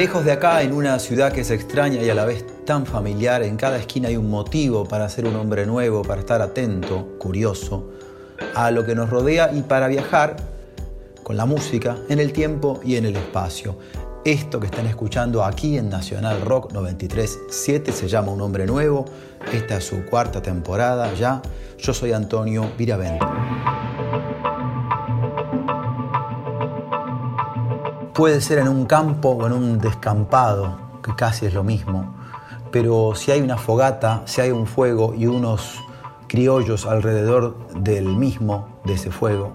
Lejos de acá, en una ciudad que es extraña y a la vez tan familiar, en cada esquina hay un motivo para ser un hombre nuevo, para estar atento, curioso a lo que nos rodea y para viajar con la música en el tiempo y en el espacio. Esto que están escuchando aquí en Nacional Rock 93.7 se llama Un Hombre Nuevo. Esta es su cuarta temporada ya. Yo soy Antonio Viravent. Puede ser en un campo o en un descampado, que casi es lo mismo, pero si hay una fogata, si hay un fuego y unos criollos alrededor del mismo, de ese fuego,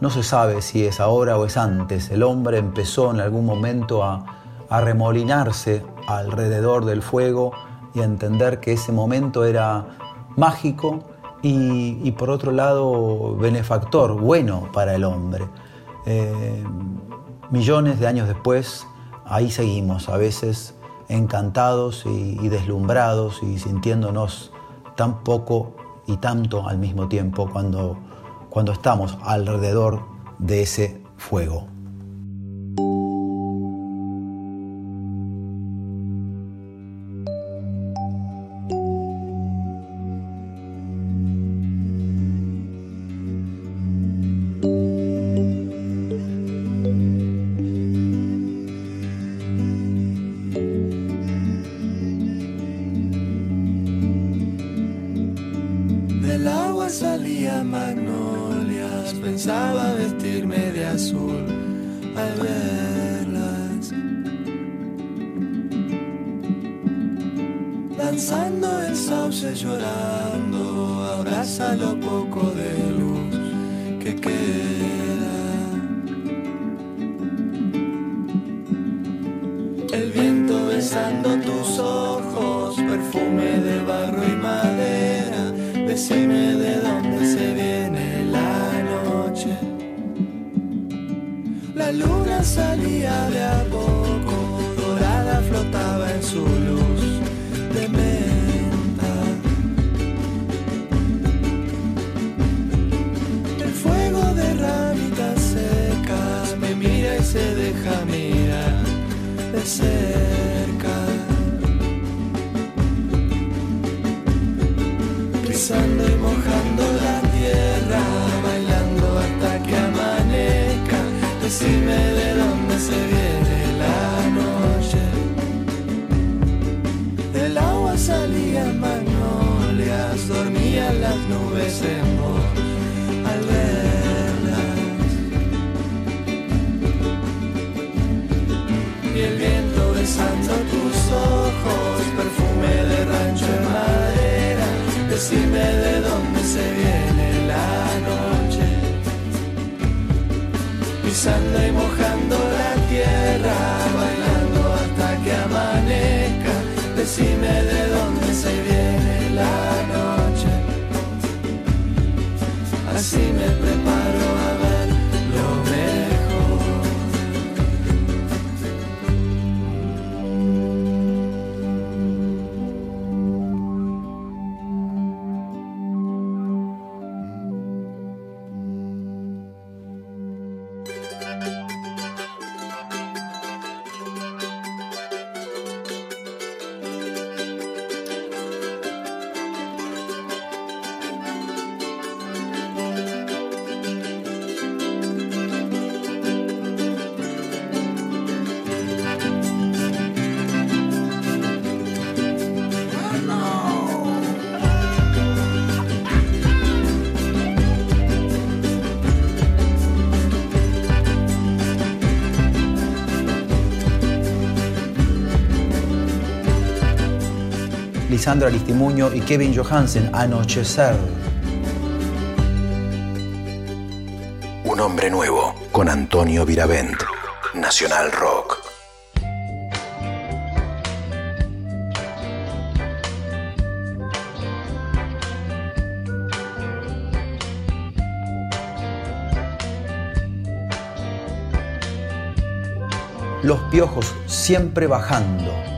no se sabe si es ahora o es antes. El hombre empezó en algún momento a, remolinarse alrededor del fuego y a entender que ese momento era mágico y, por otro lado benefactor, bueno para el hombre. Eh, Millones de años después, ahí seguimos, a veces encantados y, deslumbrados y sintiéndonos tan poco y tanto al mismo tiempo cuando, cuando estamos alrededor de ese fuego. See de Sandra Listimuño y Kevin Johansen, Anochecer. Un hombre nuevo con Antonio Viravent, Nacional Rock. Los piojos siempre bajando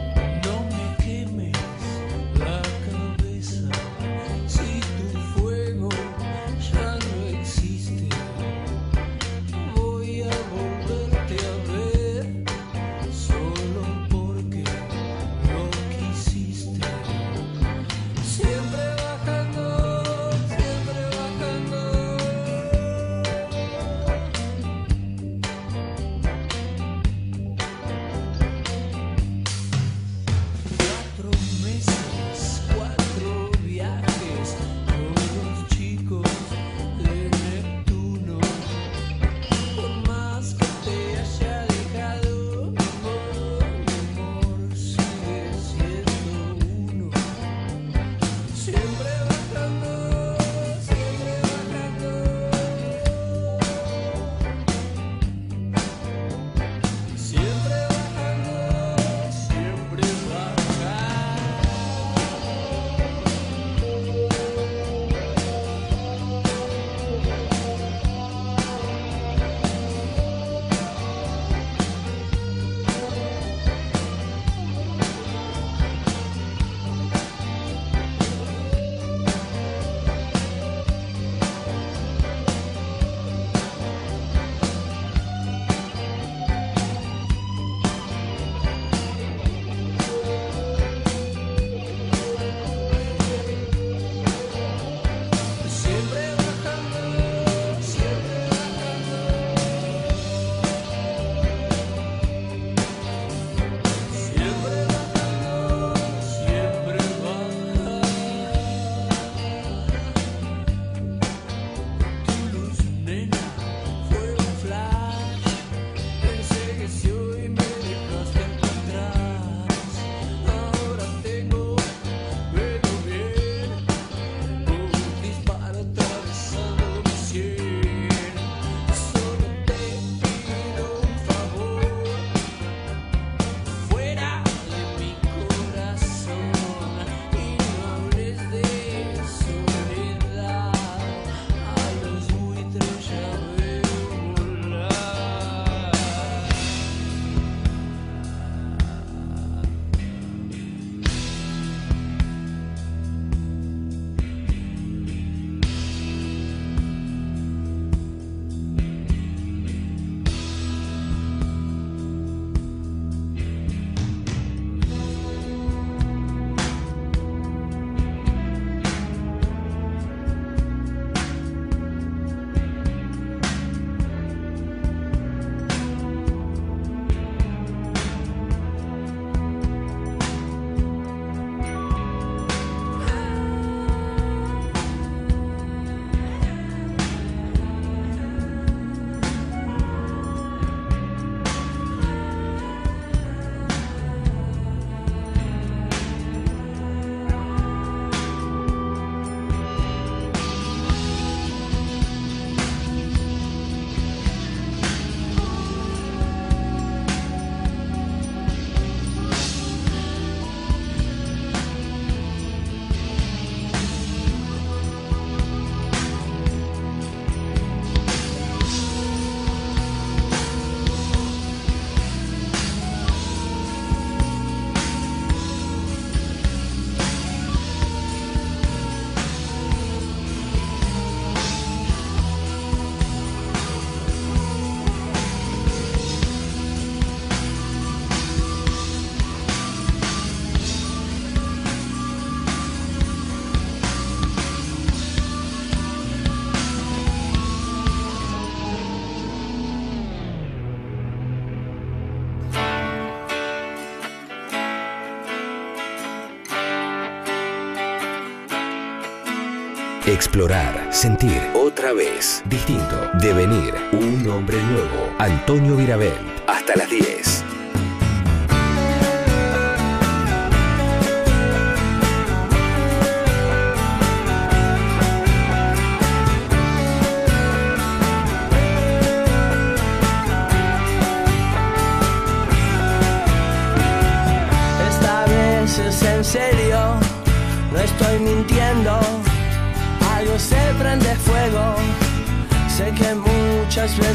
Explorar, sentir, otra vez, distinto, devenir, un hombre nuevo. Antonio Virabel, hasta las 10.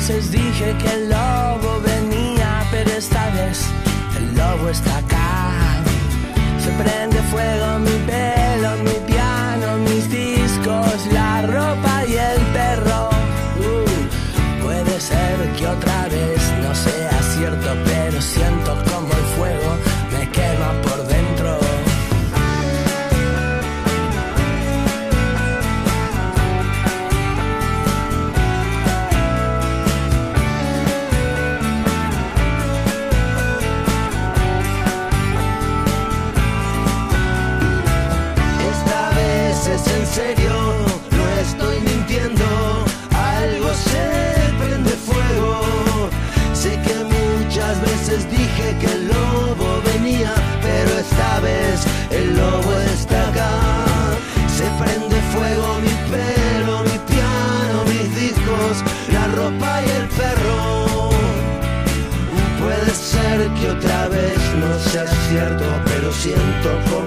Dije que el siento como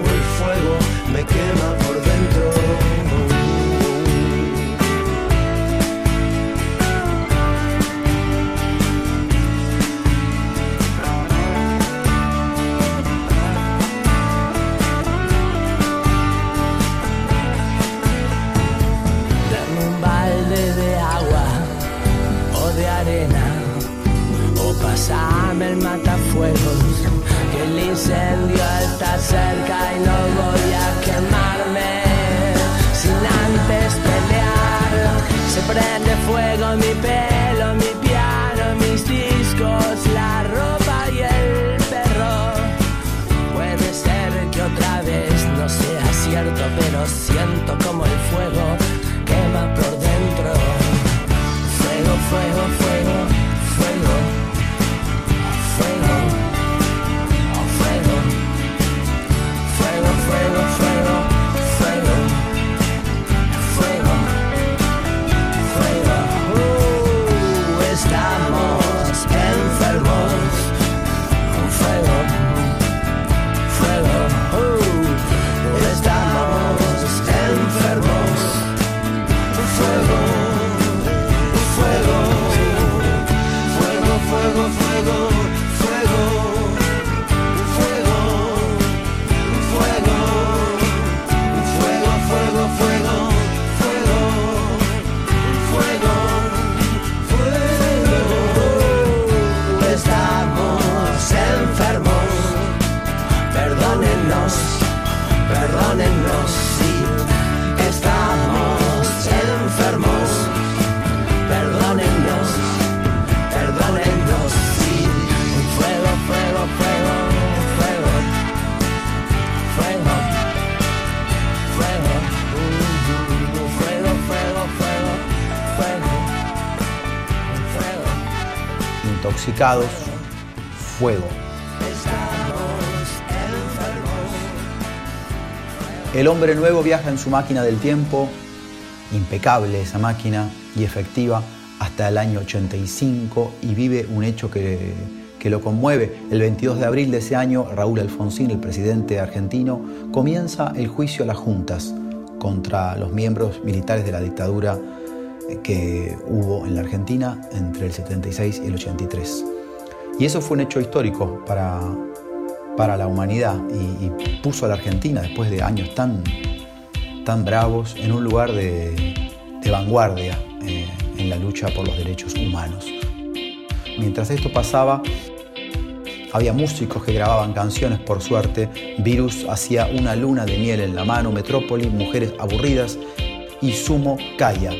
Intoxicados, fuego. El hombre nuevo viaja en su máquina del tiempo, impecable esa máquina y efectiva, hasta el año 85 y vive un hecho que, que lo conmueve. El 22 de abril de ese año, Raúl Alfonsín, el presidente argentino, comienza el juicio a las juntas contra los miembros militares de la dictadura que hubo en la Argentina entre el 76 y el 83. Y eso fue un hecho histórico para, para la humanidad y, puso a la Argentina, después de años tan, tan bravos, en un lugar de, de vanguardia eh, en la lucha por los derechos humanos. Mientras esto pasaba, había músicos que grababan canciones, por suerte. Virus hacía una luna de miel en la mano, Metrópoli, Mujeres aburridas y Sumo Calla.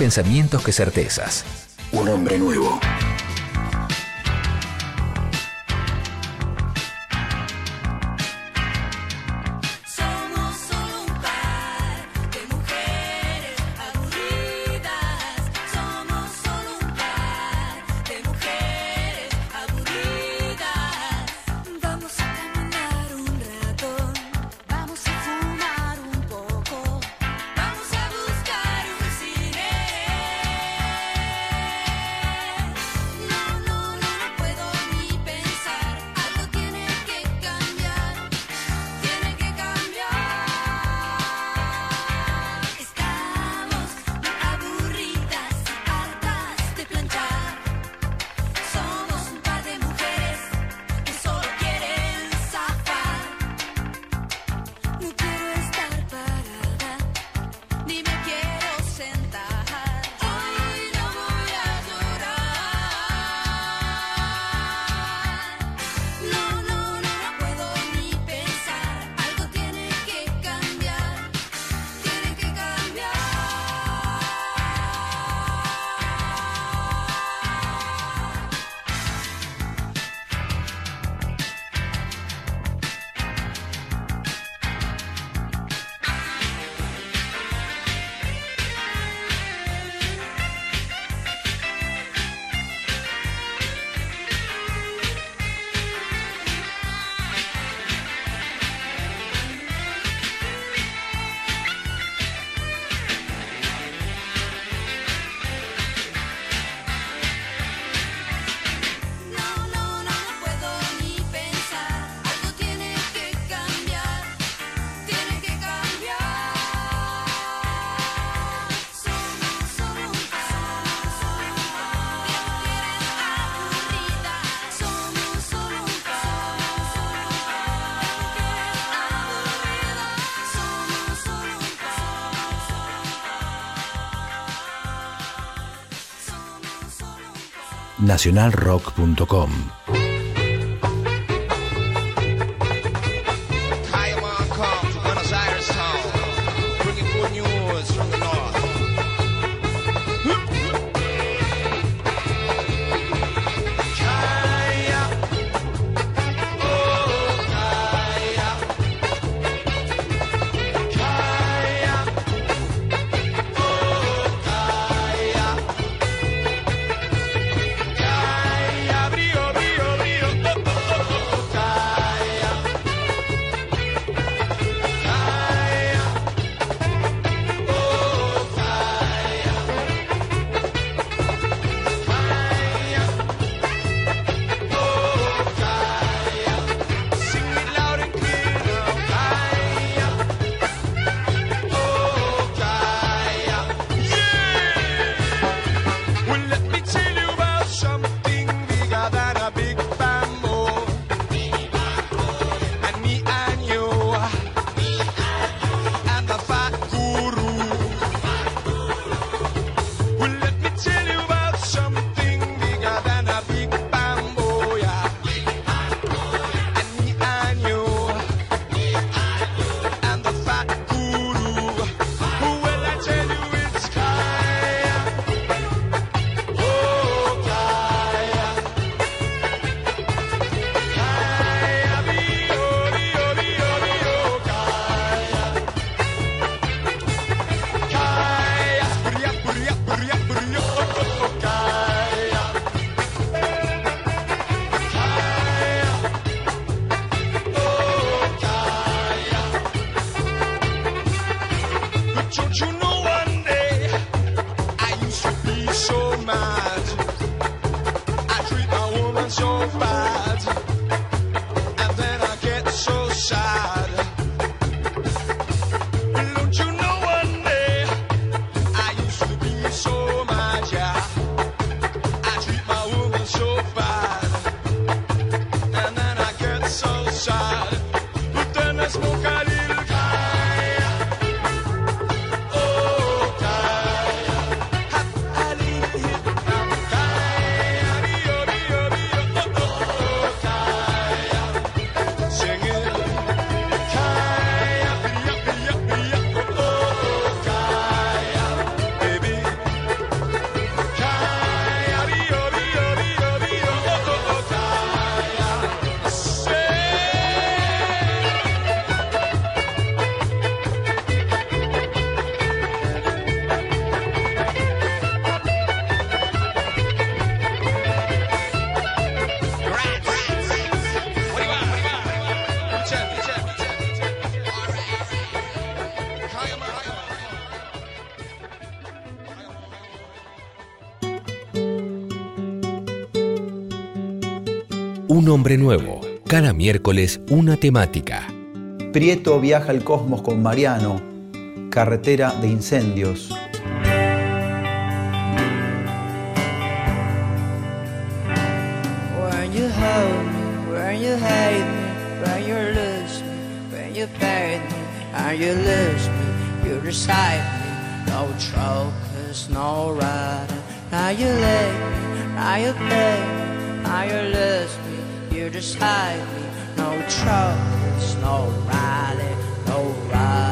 Pensamientos que certezas. Un hombre nuevo. nacionalrock.com. Nuevo. Cada miércoles una temática. Prieto viaja al cosmos con Mariano. Carretera de incendios. just hide me. No troubles, no Riley, no Riley.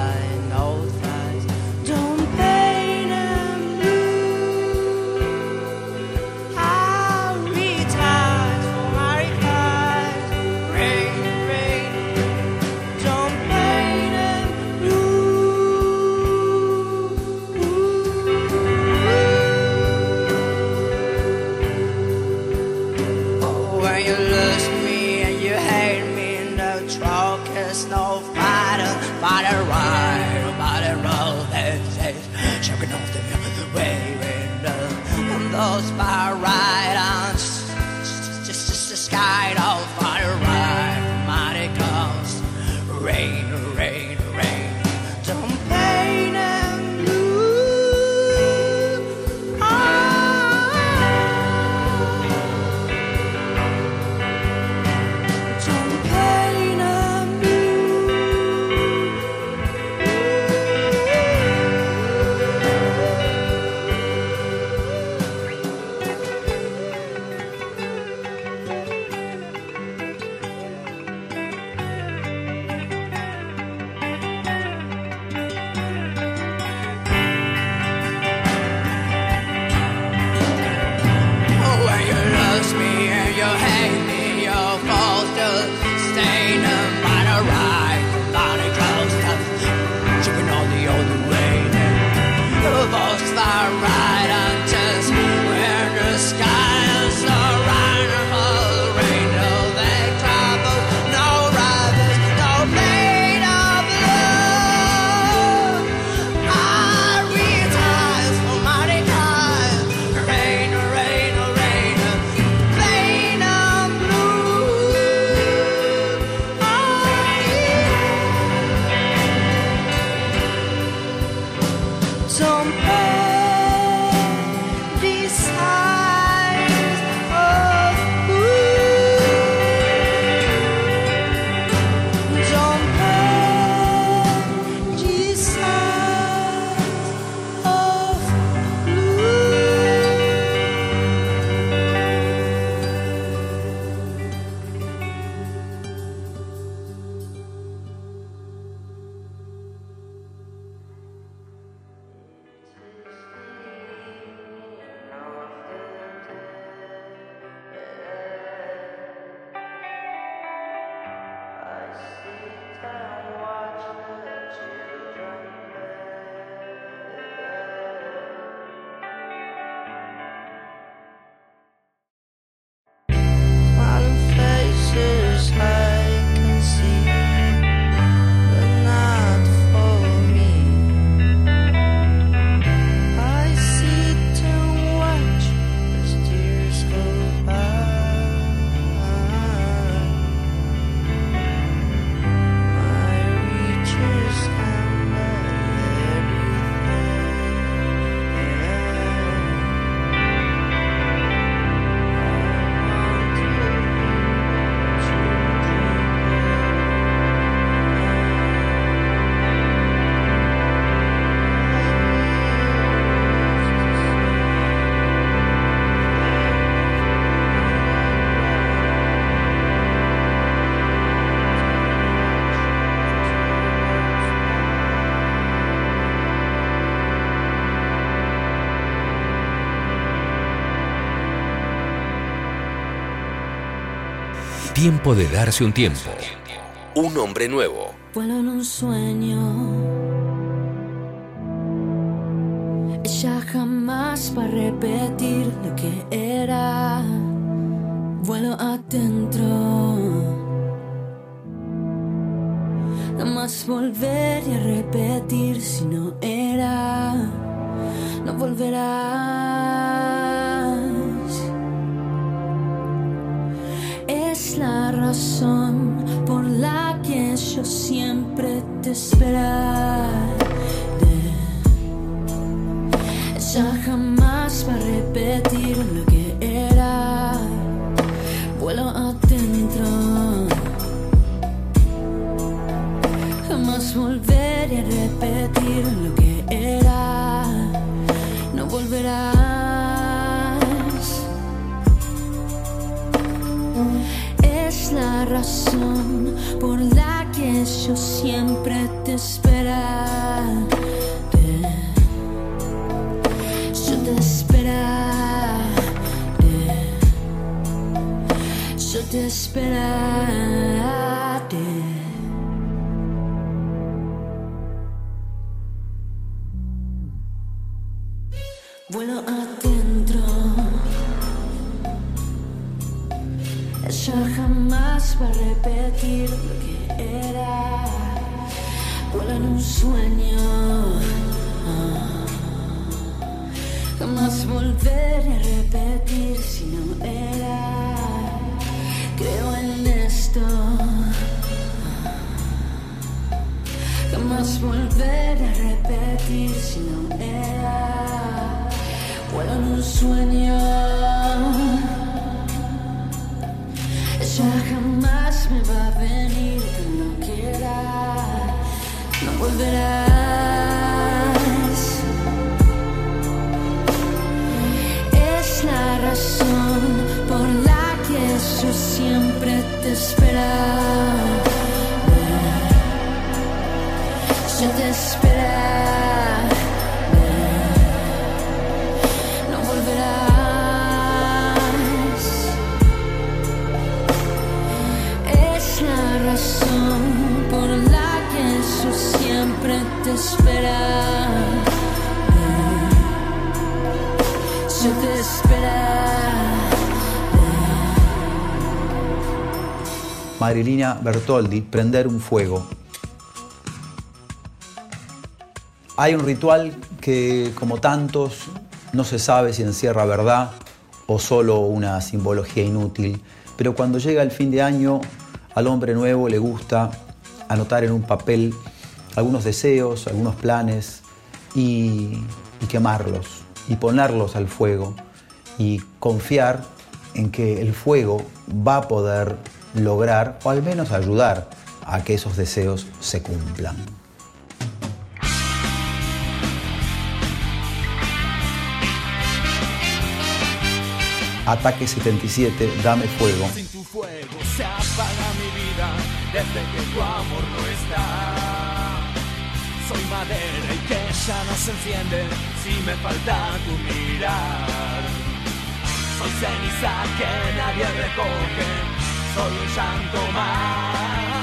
tiempo de darse un tiempo. Un hombre nuevo. Vuelo en un sueño. Ella jamás va a repetir lo que era. Vuelo adentro. Nada más volver y a repetir si no era, no volverá. la razón por la que yo siempre te esperaré. Ya jamás va a repetir lo que era. Vuelo adentro. Jamás volveré a repetir lo que razón por la que yo siempre te esperaré. Yo te esperaré. Yo te esperaré. Vuelo adentro. Jamás va a repetir lo que era. Vuela en un sueño. Jamás volveré a repetir si no era. Creo en esto. Jamás volveré a repetir si no era. Vuelo en un sueño. Jamás me va a venir cuando quiera. No volverás. Es la razón por la que yo siempre te esperaré. Yo te esperaré. Siempre te esperaré. Yo te. Marilina Bertoldi, prender un fuego. Hay un ritual que, como tantos, no se sabe si encierra verdad o solo una simbología inútil, pero cuando llega el fin de año, al hombre nuevo le gusta anotar en un papel algunos deseos, algunos planes y, quemarlos y ponerlos al fuego y confiar en que el fuego va a poder lograr o al menos ayudar a que esos deseos se cumplan. Ataque 77, dame fuego. Sin tu fuego se apaga mi vida desde que tu amor no está. Y que ya no se enciende si me falta tu mirar. Soy ceniza que nadie recoge, soy un llanto más.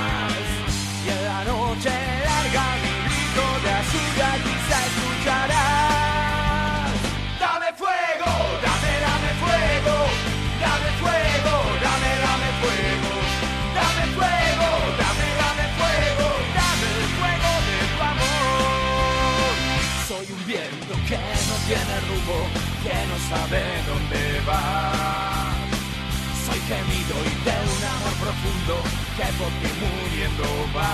Que no sabe dónde va. Soy gemido y de un amor profundo que por ti muriendo va.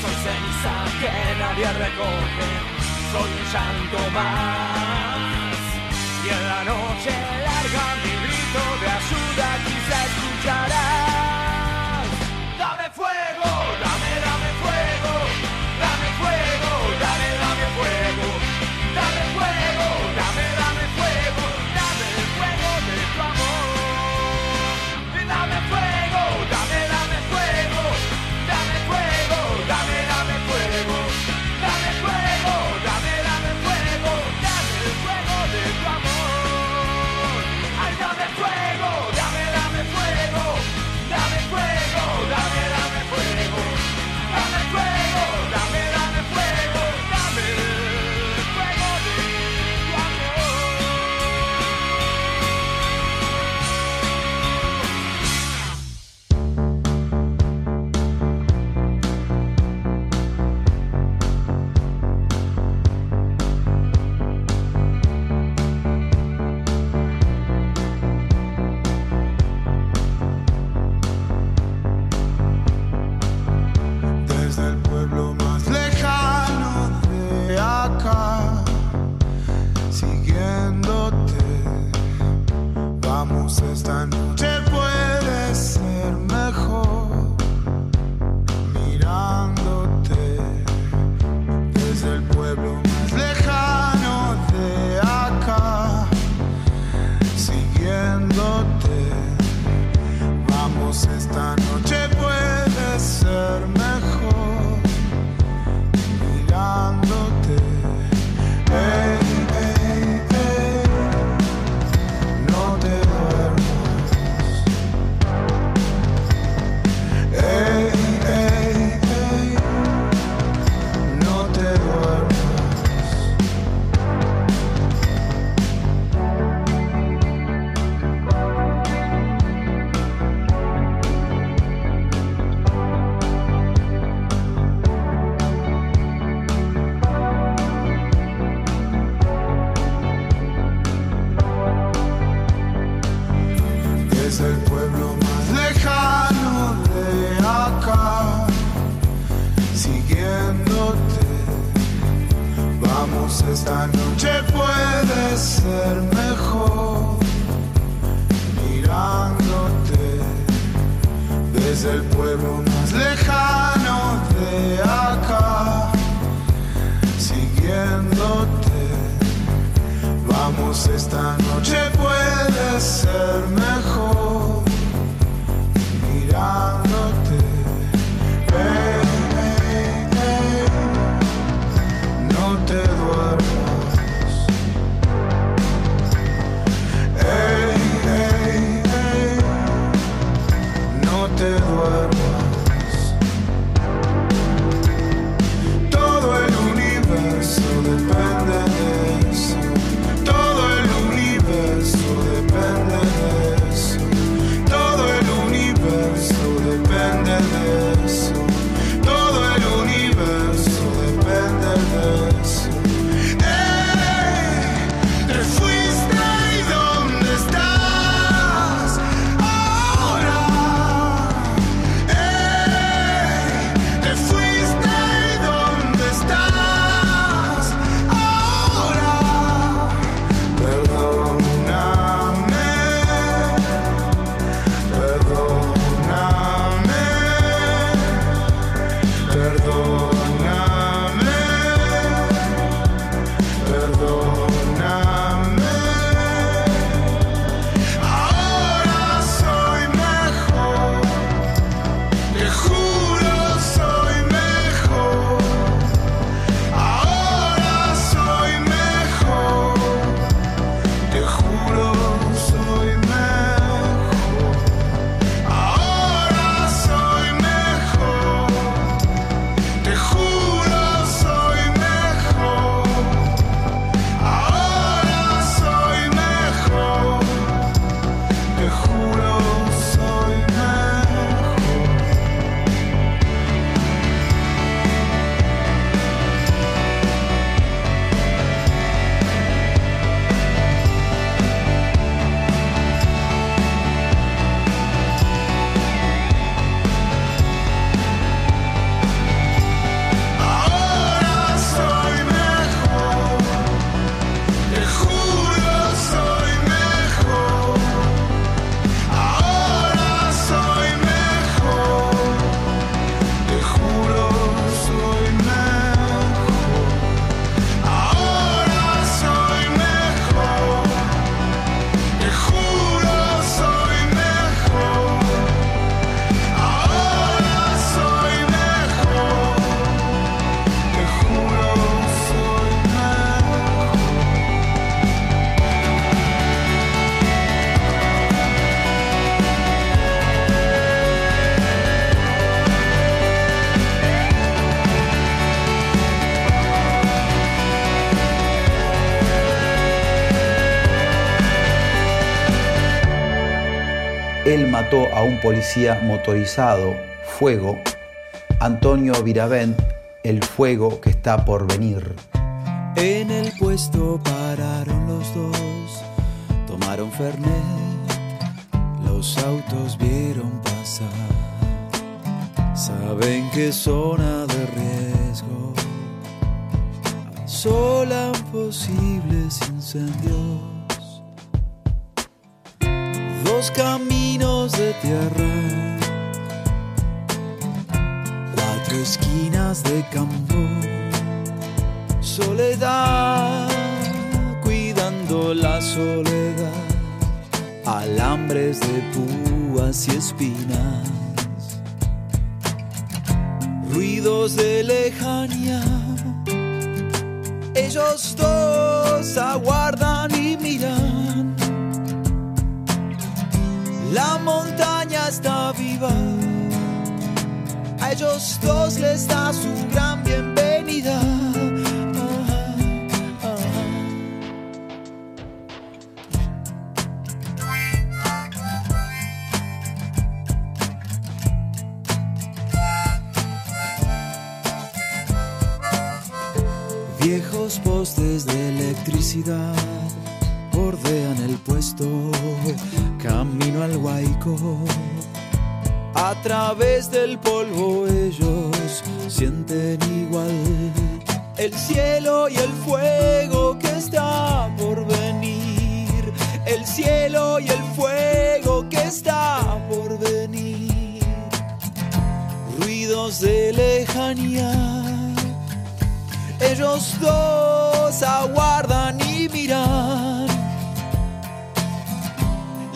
Soy ceniza que nadie recoge, soy un llanto más. Y en la noche larga mi grito de ayuda quizá escucharás. understand. él mató a un policía motorizado, Fuego, Antonio Viravent, el fuego que está por venir. En el puesto pararon los dos, tomaron Fernet, los autos vieron pasar, saben que zona de riesgo, sola posibles incendios dos caminos de tierra, cuatro esquinas de campo, soledad, cuidando la soledad, alambres de púas y espinas, ruidos de lejanía. Ellos dos aguardan y miran. La montaña está viva. A ellos dos les da su gran bienvenida. Viejos postes de electricidad bordean el puesto, camino al huaico. A través del polvo ellos sienten igual el cielo y el fuego que está por venir. El cielo y el fuego que está por venir. Ruidos de lejanía ellos dos aguardan y miran.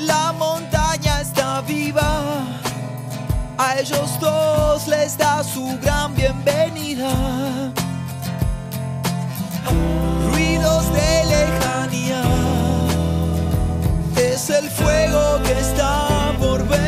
La montaña está viva. A ellos dos les da su gran bienvenida. Ruidos de lejanía. Es el fuego que está por venir.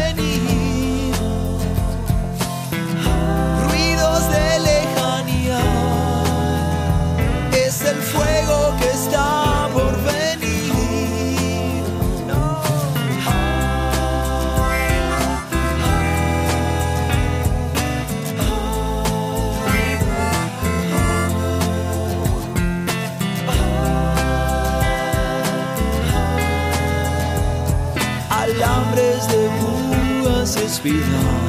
Púas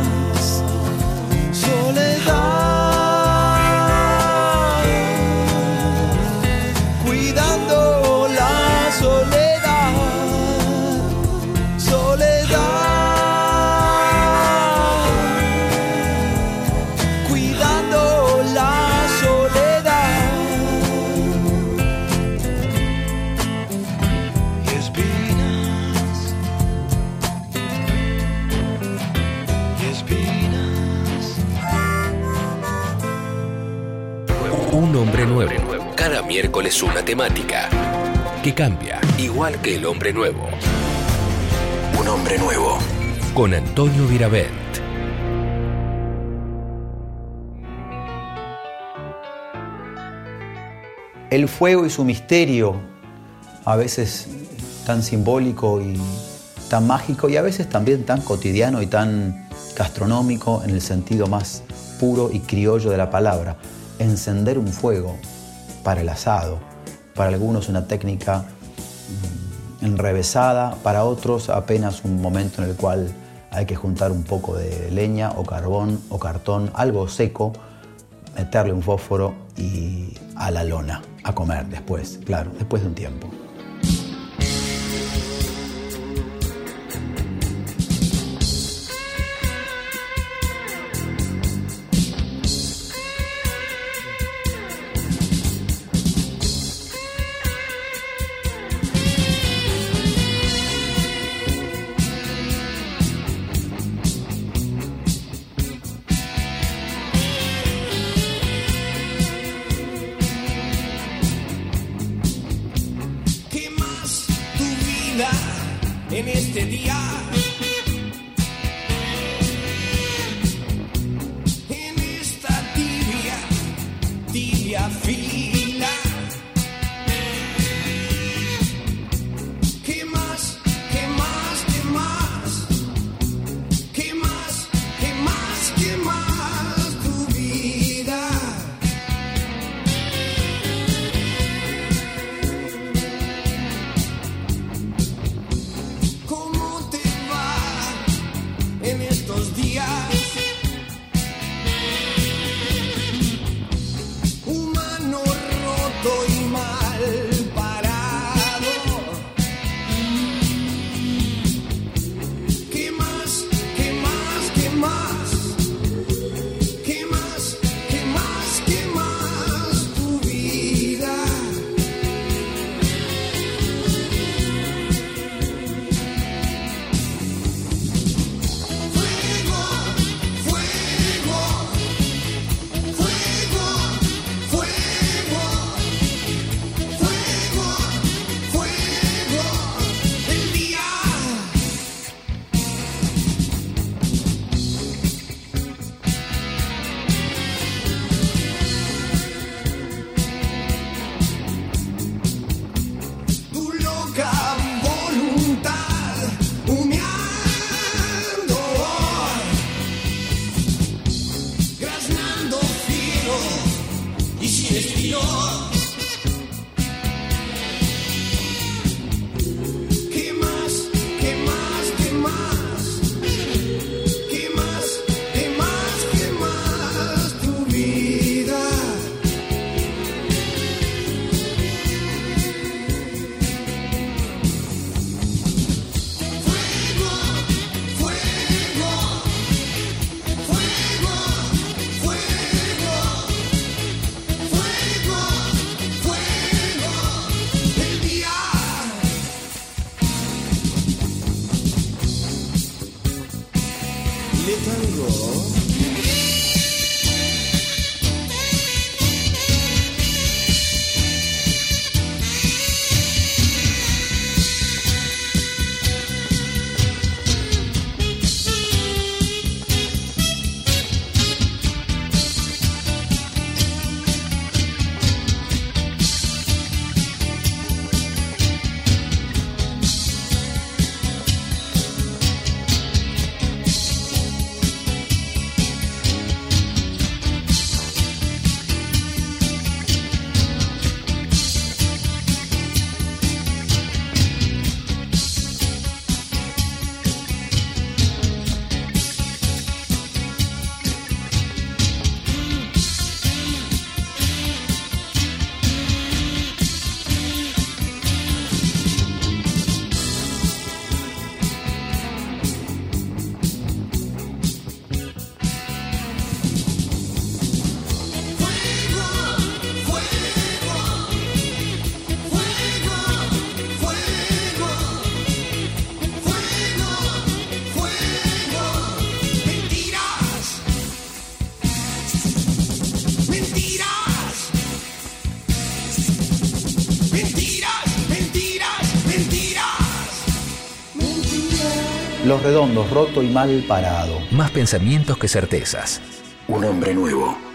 miércoles una temática que cambia, igual que el hombre nuevo. Un hombre nuevo. Con Antonio Viravent. El fuego y su misterio, a veces tan simbólico y tan mágico y a veces también tan cotidiano y tan gastronómico en el sentido más puro y criollo de la palabra. Encender un fuego para el asado, para algunos una técnica mm, enrevesada, para otros apenas un momento en el cual hay que juntar un poco de leña o carbón o cartón, algo seco, meterle un fósforo y a la lona, a comer después, claro, después de un tiempo. Redondo, roto y mal parado. Más pensamientos que certezas. Un hombre nuevo.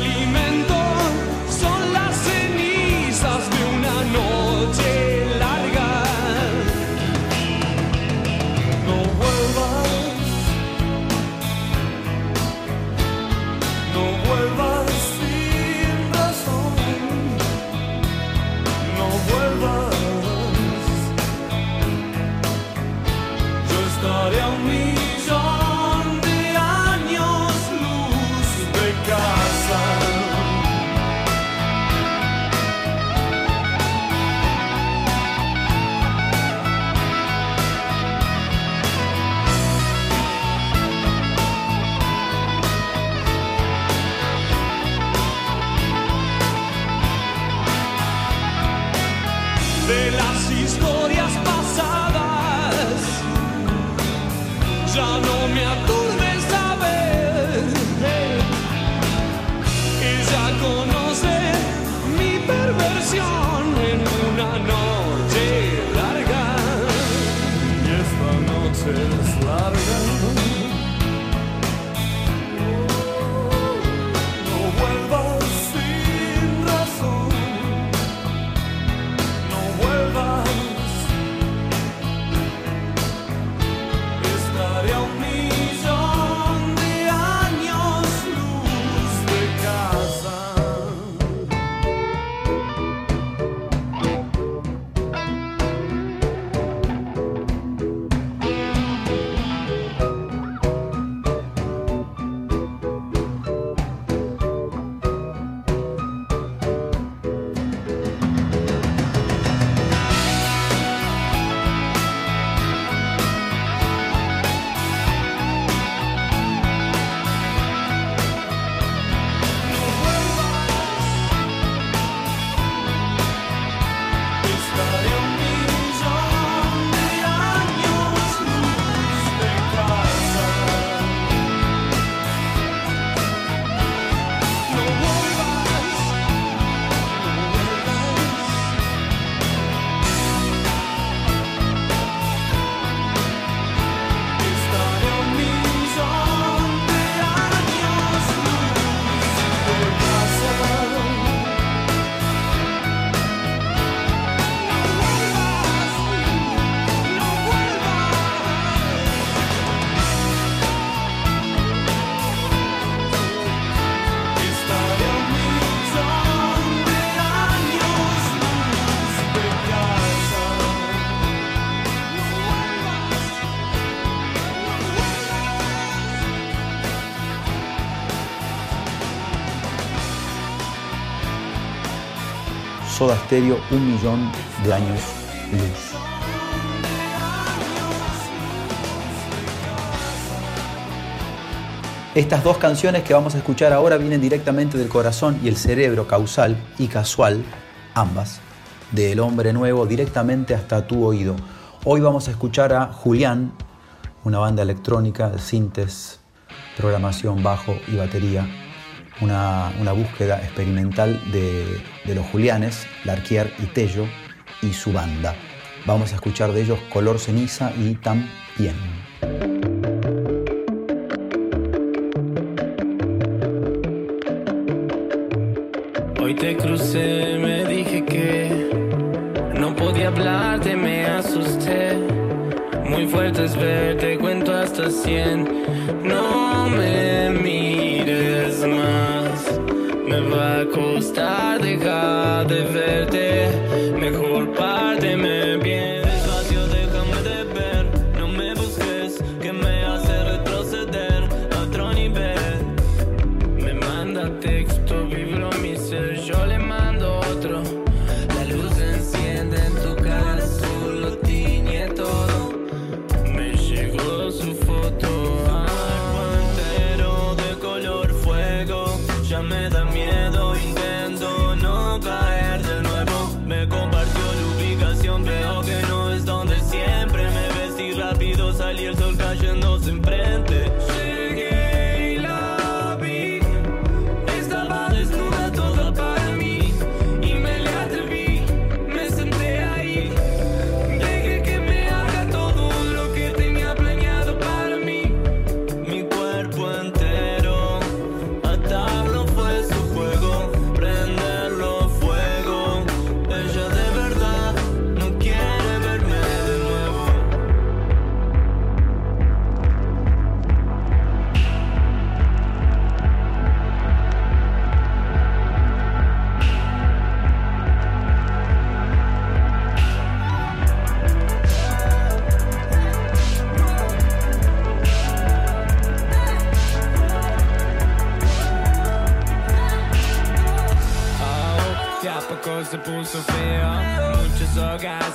alimento. Soda Stereo un millón de años luz. Estas dos canciones que vamos a escuchar ahora vienen directamente del corazón y el cerebro causal y casual, ambas, del hombre nuevo directamente hasta tu oído. Hoy vamos a escuchar a Julián, una banda electrónica de sintes, programación, bajo y batería, una, una búsqueda experimental de, de los Julianes, Larquier y Tello y su banda. Vamos a escuchar de ellos Color Ceniza y También. Hoy te crucé, me dije que no podía hablarte, me asusté. Muy fuerte es verte, cuento hasta cien. No me mires más, va a costar dejar de verte. Mejor párteme bien.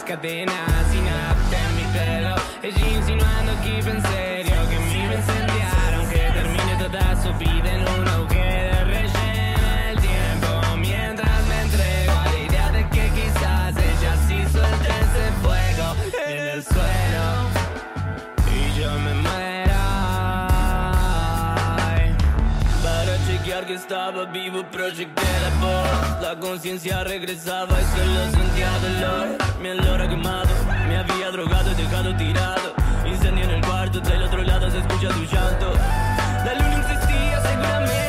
Cadenas y nafta en mi pelo. Ella insinuando que iba en serio, que me iba a termine toda su vida en un agujero rellena el tiempo. Mientras me entrego a la idea de que quizás ella sí suelte ese fuego en el suelo. Y yo me muera. Ay. Para chequear que estaba vivo proyecté la voz La conciencia regresaba y solo sentía dolor Mi olor quemado, me había drogado y dejado tirado. Incendio en el cuarto, del otro lado se escucha tu llanto. La luna insistía, seguramente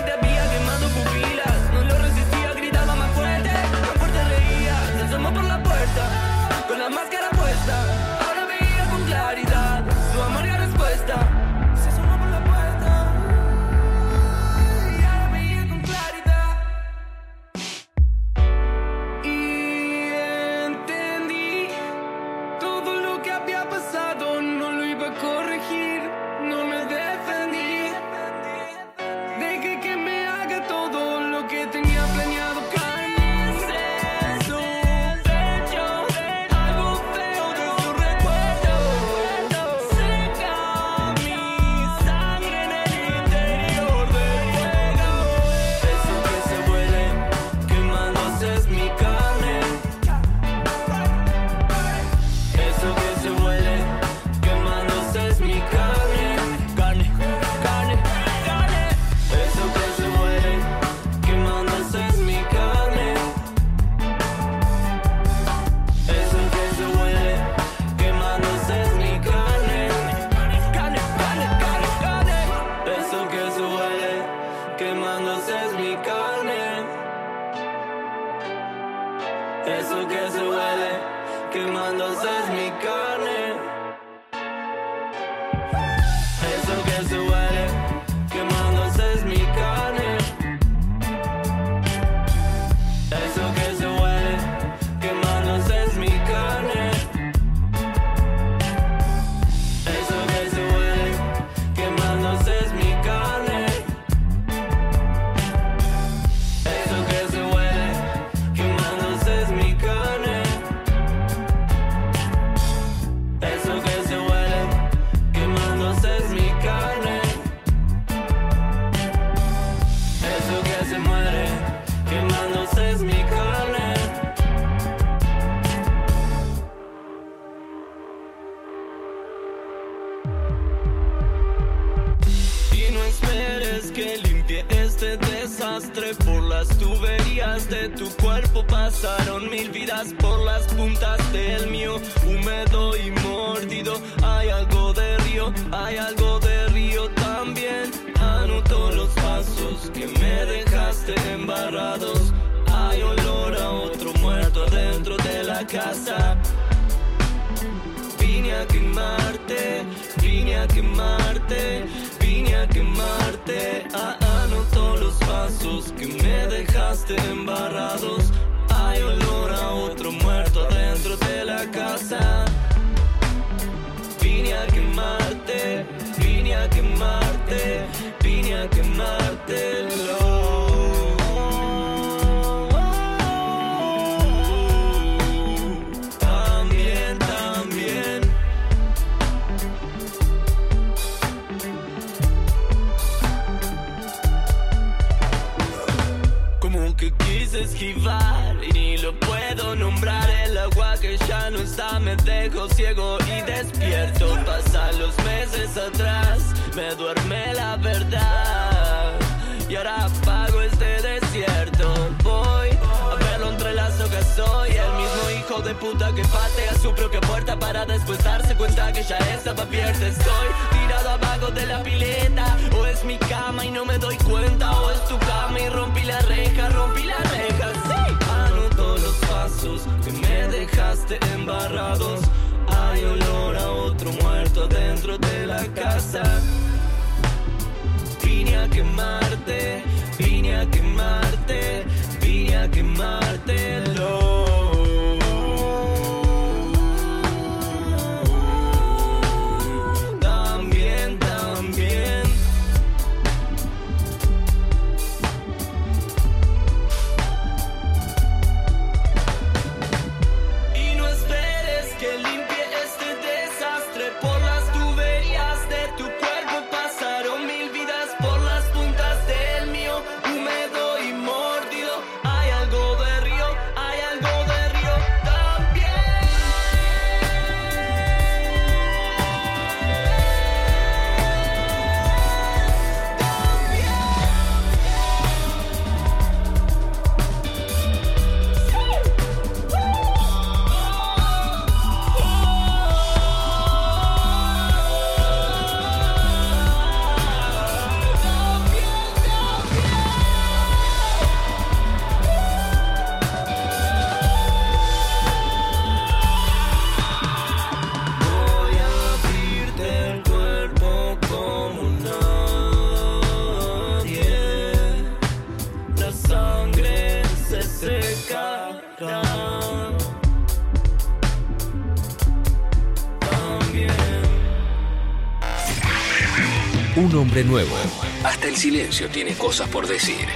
de nuevo. Hasta el silencio tiene cosas por decir.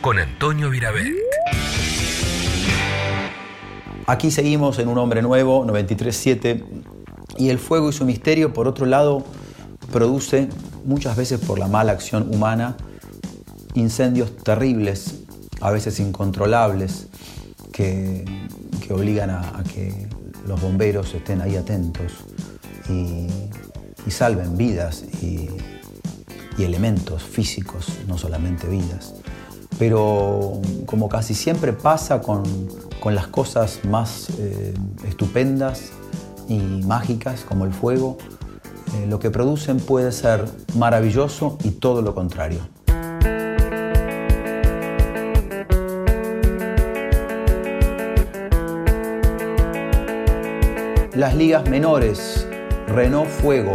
Con Antonio Viravent. Aquí seguimos en Un Hombre Nuevo, 93.7. Y el fuego y su misterio, por otro lado, produce, muchas veces por la mala acción humana, incendios terribles, a veces incontrolables, que, obligan a, que los bomberos estén ahí atentos y, y salven vidas y, y elementos físicos, no solamente vidas. Pero como casi siempre pasa con, con las cosas más eh, estupendas y mágicas, como el fuego, eh, lo que producen puede ser maravilloso y todo lo contrario. Las ligas menores, Renault Fuego,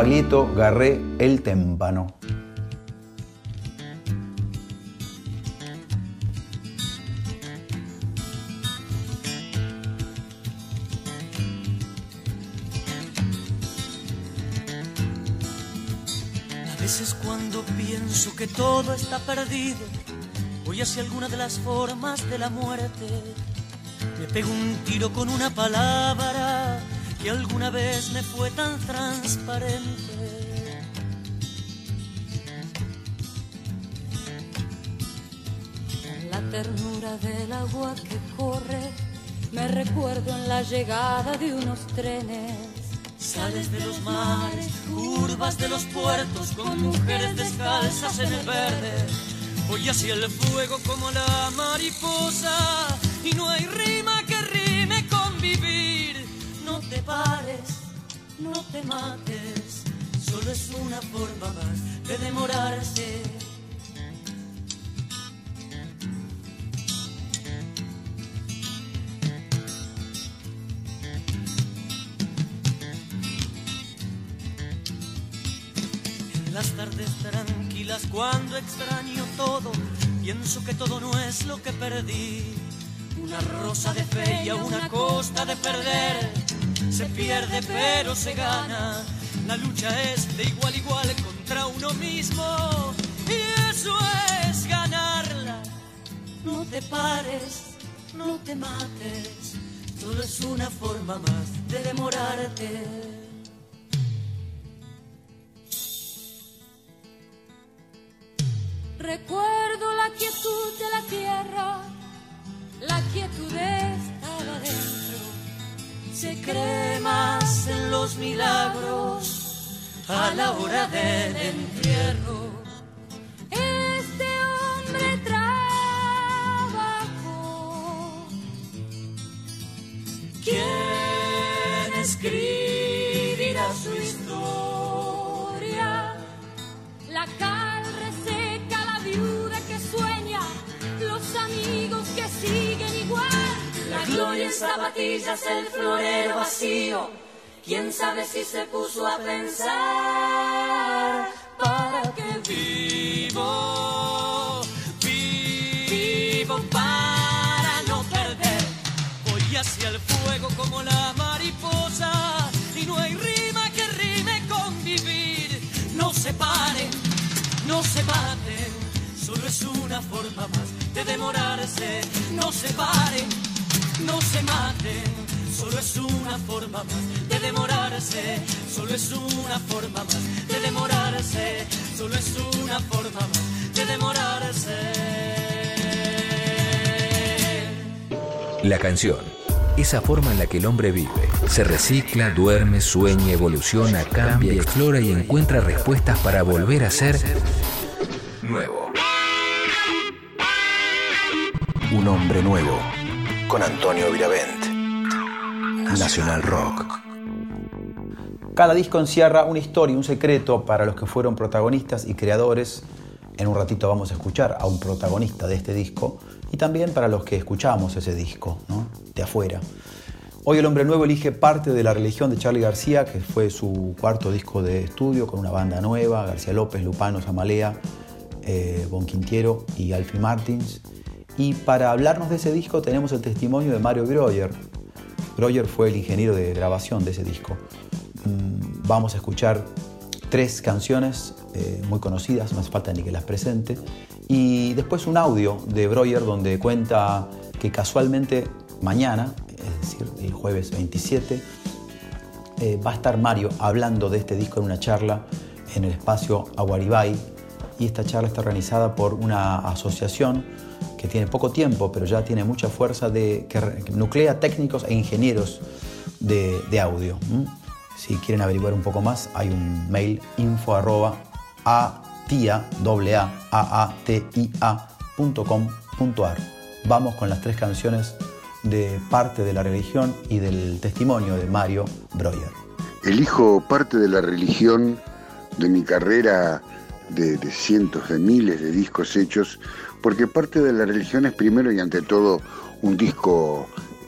Baglietto Garré El Témpano. A veces cuando pienso que todo está perdido, voy hacia alguna de las formas de la muerte. Me pego un tiro con una palabra que alguna vez me fue tan transparente. La ternura del agua que corre, me recuerdo en la llegada de unos trenes. Sales de los mares, curvas de los puertos, con mujeres descalzas en el verde. Voy hacia el fuego como la mariposa, no te mates, solo es una forma más de demorarse. En las tardes tranquilas cuando extraño todo, pienso que todo no es lo que perdí. Una rosa de fe y a una costa de perder. Se pierde pero se gana. La lucha es de igual a igual contra uno mismo. Y eso es ganarla. No te pares, no te mates. Solo es una forma más de demorarte. El florero vacío. ¿Quién sabe si se puso a pensar para qué vivo? Vivo para no perder. Voy hacia el fuego como la mariposa y no hay rima que rime con vivir. No se paren, no se maten, solo es una forma más de demorarse. No se paren, no se maten. Solo es una forma más de demorarse, solo es una forma más de demorarse, solo es una forma más de demorarse. La canción. Esa forma en la que el hombre vive, se recicla, duerme, sueña, evoluciona, cambia, explora y encuentra respuestas para volver a ser nuevo. Un hombre nuevo. Con Antonio Viravent. Nacional Rock. Cada disco encierra una historia, un secreto para los que fueron protagonistas y creadores. En un ratito vamos a escuchar a un protagonista de este disco y también para los que escuchamos ese disco, ¿no? de afuera. Hoy el hombre nuevo elige parte de la religión de Charlie García, que fue su cuarto disco de estudio con una banda nueva, García López, Lupano, Samalea, eh, Bonquintiero y Alfie Martins. Y para hablarnos de ese disco tenemos el testimonio de Mario Breuer. Breuer fue el ingeniero de grabación de ese disco. Mm, Vamos a escuchar tres canciones eh, muy conocidas, no hace falta ni que las presente, y después un audio de Breuer donde cuenta que casualmente mañana, es decir, el jueves 27, eh, va a estar Mario hablando de este disco en una charla en el espacio Aguaribay, y esta charla está organizada por una asociación que tiene poco tiempo, pero ya tiene mucha fuerza, de, que, nuclea técnicos e ingenieros de, de audio. Si quieren averiguar un poco más, hay un mail info arroba a a, a, a, t, i, a, punto. Vamos con las tres canciones de parte de la religión y del testimonio de Mario Breuer. Elijo parte de la religión de mi carrera de, de cientos de miles de discos hechos, porque parte de la religión es primero y ante todo un disco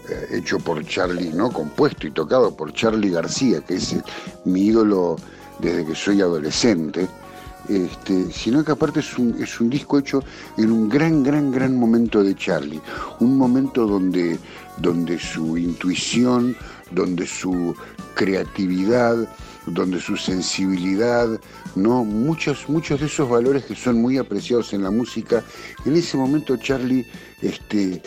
eh, hecho por Charlie, ¿no? compuesto y tocado por Charlie García, que es eh, mi ídolo desde que soy adolescente, este, sino que aparte es un, es un disco hecho en un gran, gran, gran momento de Charlie, un momento donde, donde su intuición, donde su creatividad, donde su sensibilidad, ¿no? muchos, muchos de esos valores que son muy apreciados en la música, en ese momento Charlie, este,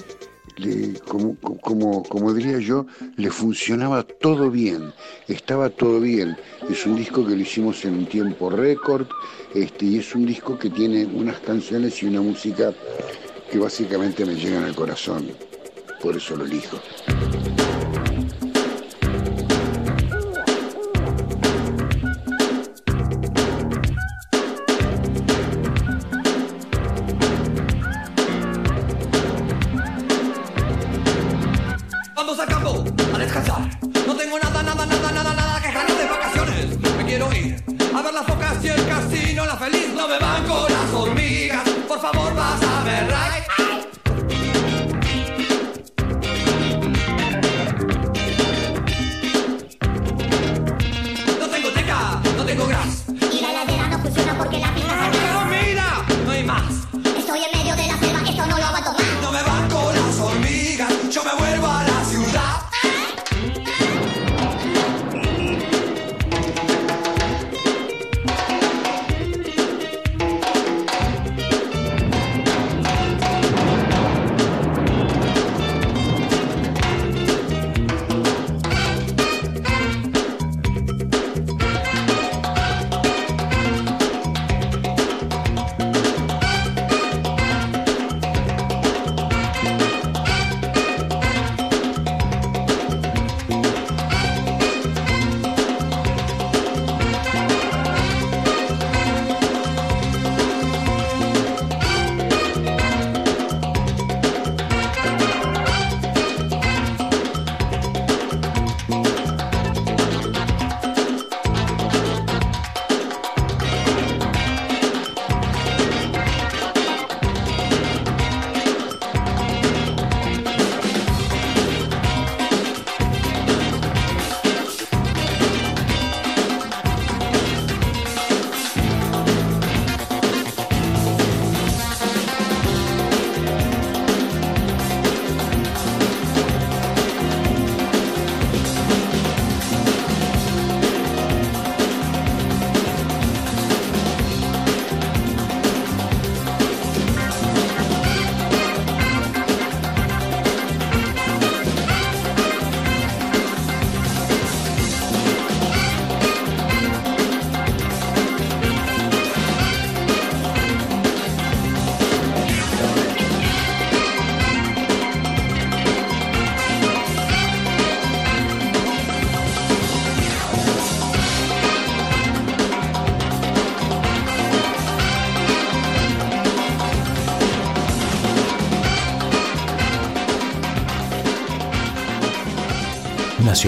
como, como, como diría yo, le funcionaba todo bien, estaba todo bien. Es un disco que lo hicimos en un tiempo récord, este, y es un disco que tiene unas canciones y una música que básicamente me llegan al corazón, por eso lo elijo.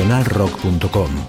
nacionalrock.com.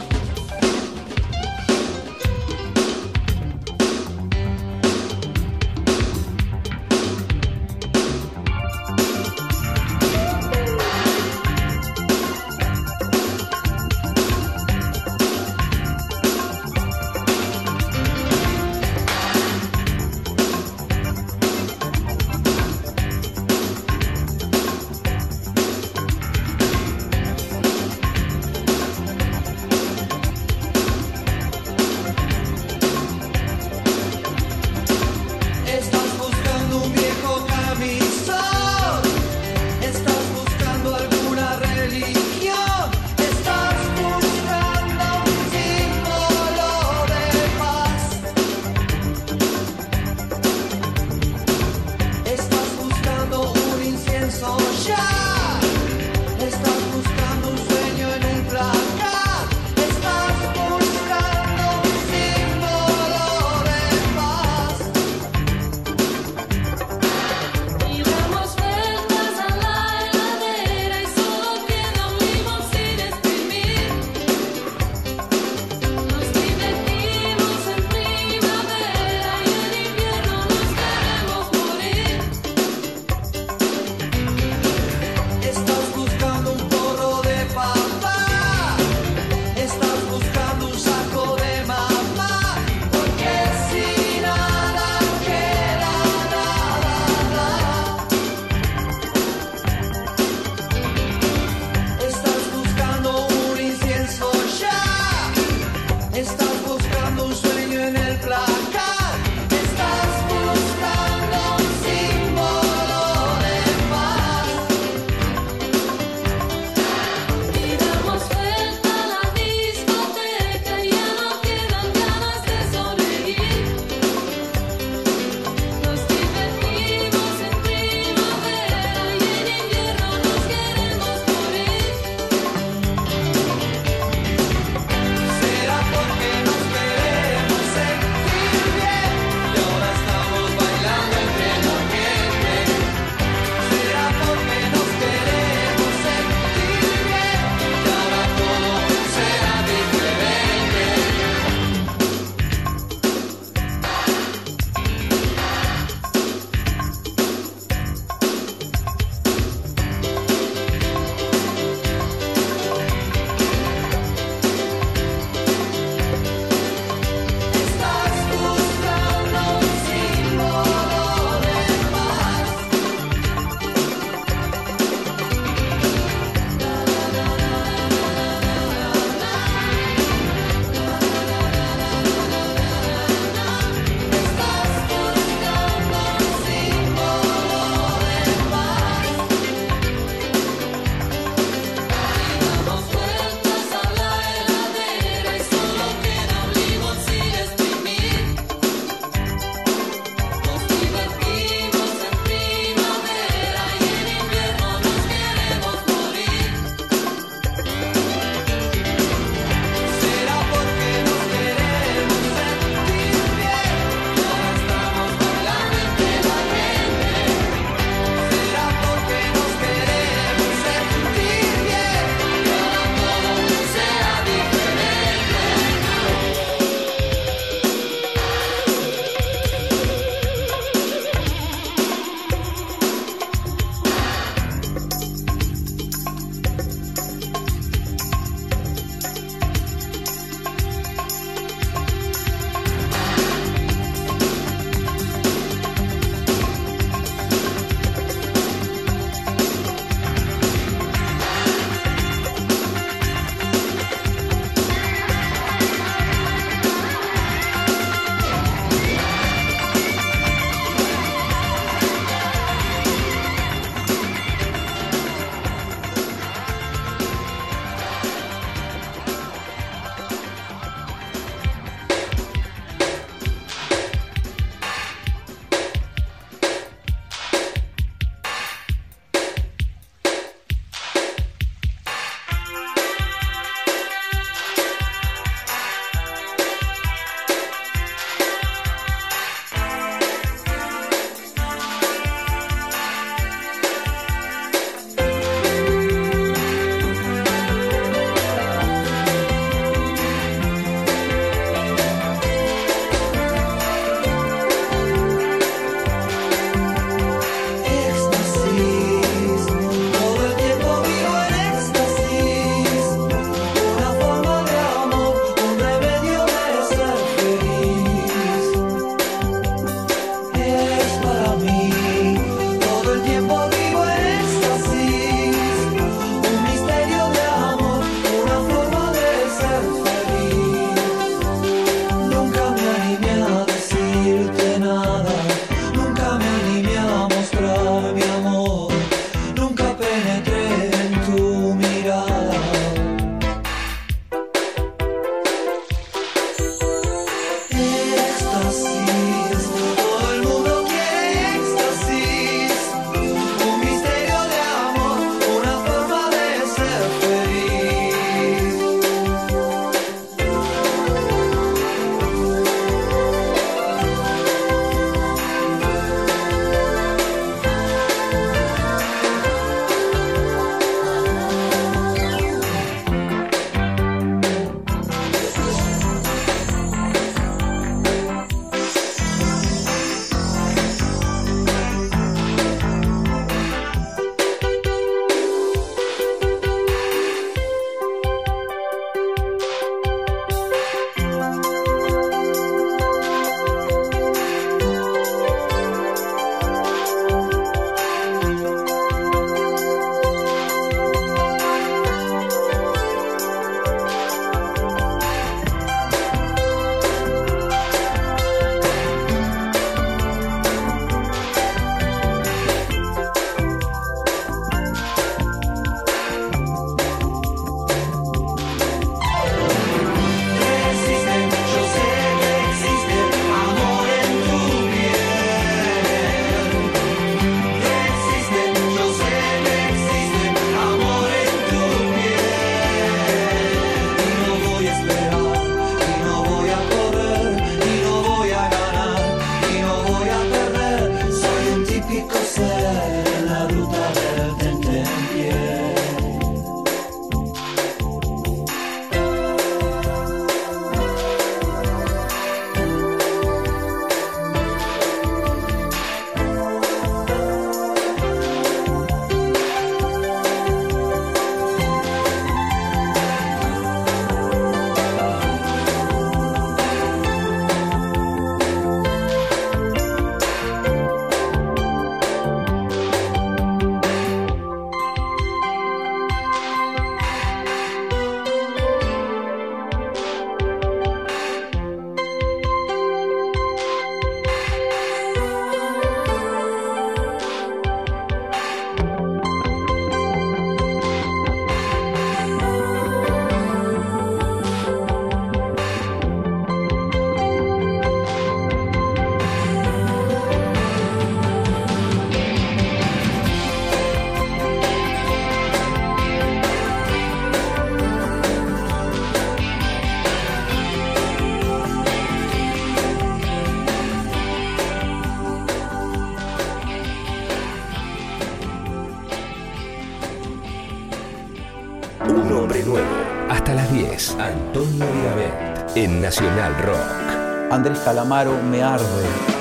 Andrés Calamaro me arde.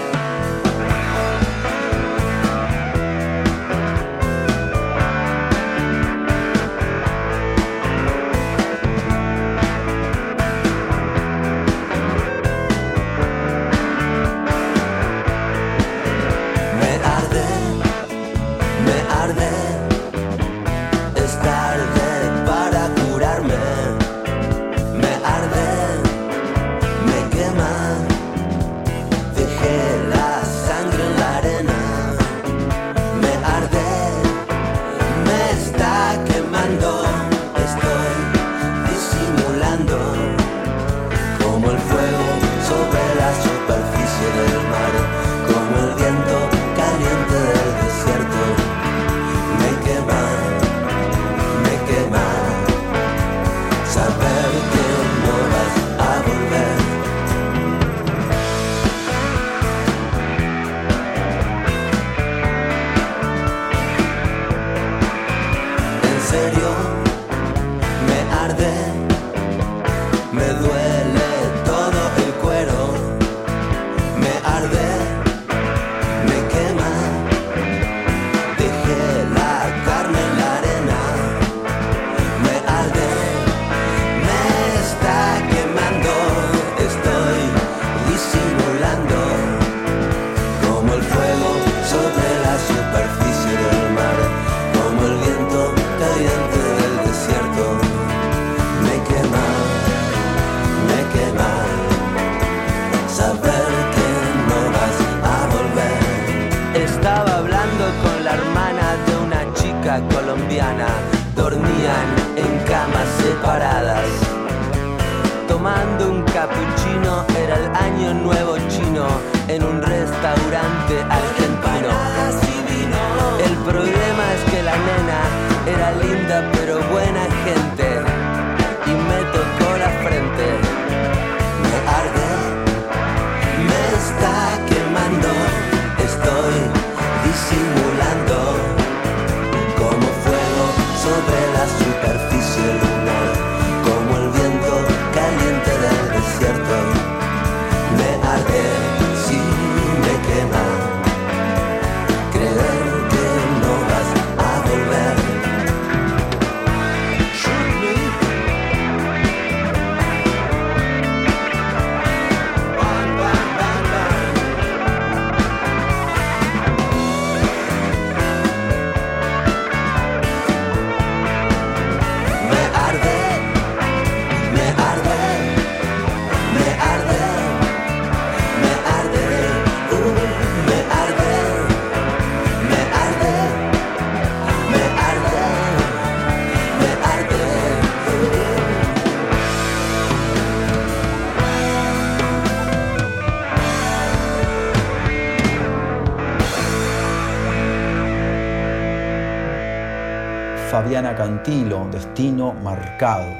Fabiana Cantilo, Destino Marcado.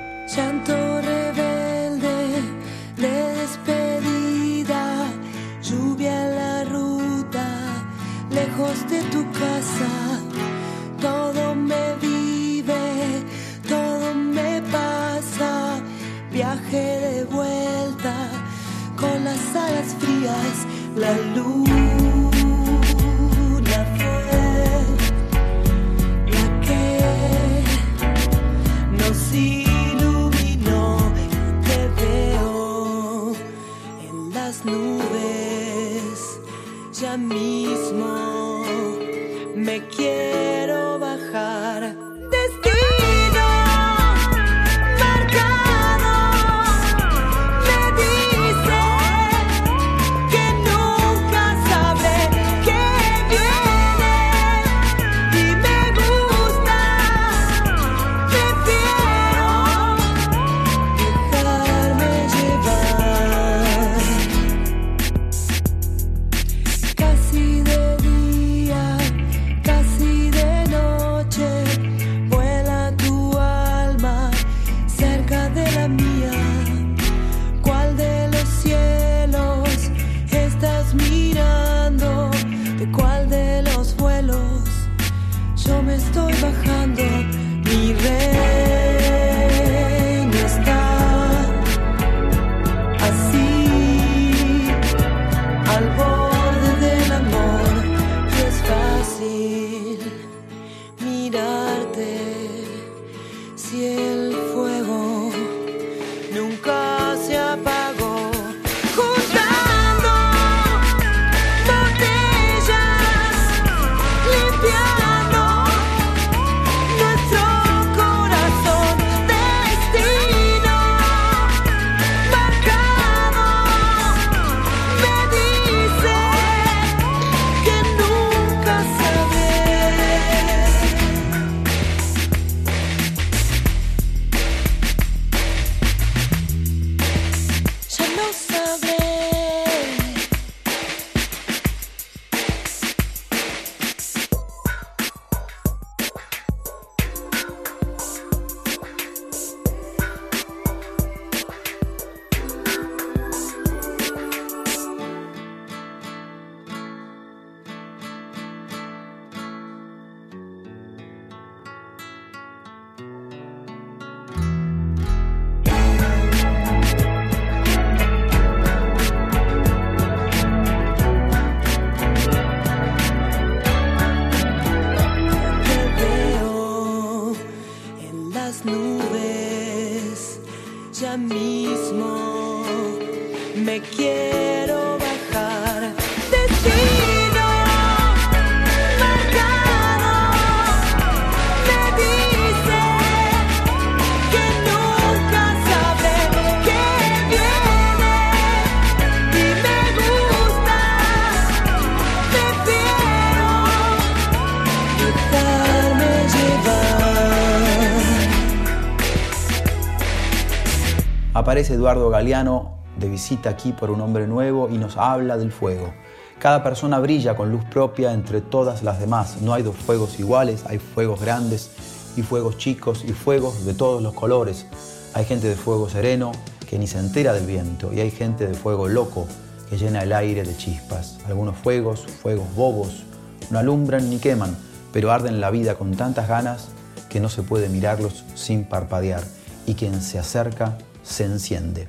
Eduardo Galeano de visita aquí por un hombre nuevo y nos habla del fuego. Cada persona brilla con luz propia entre todas las demás. No hay dos fuegos iguales, hay fuegos grandes y fuegos chicos y fuegos de todos los colores. Hay gente de fuego sereno que ni se entera del viento y hay gente de fuego loco que llena el aire de chispas. Algunos fuegos, fuegos bobos, no alumbran ni queman, pero arden la vida con tantas ganas que no se puede mirarlos sin parpadear y quien se acerca se enciende.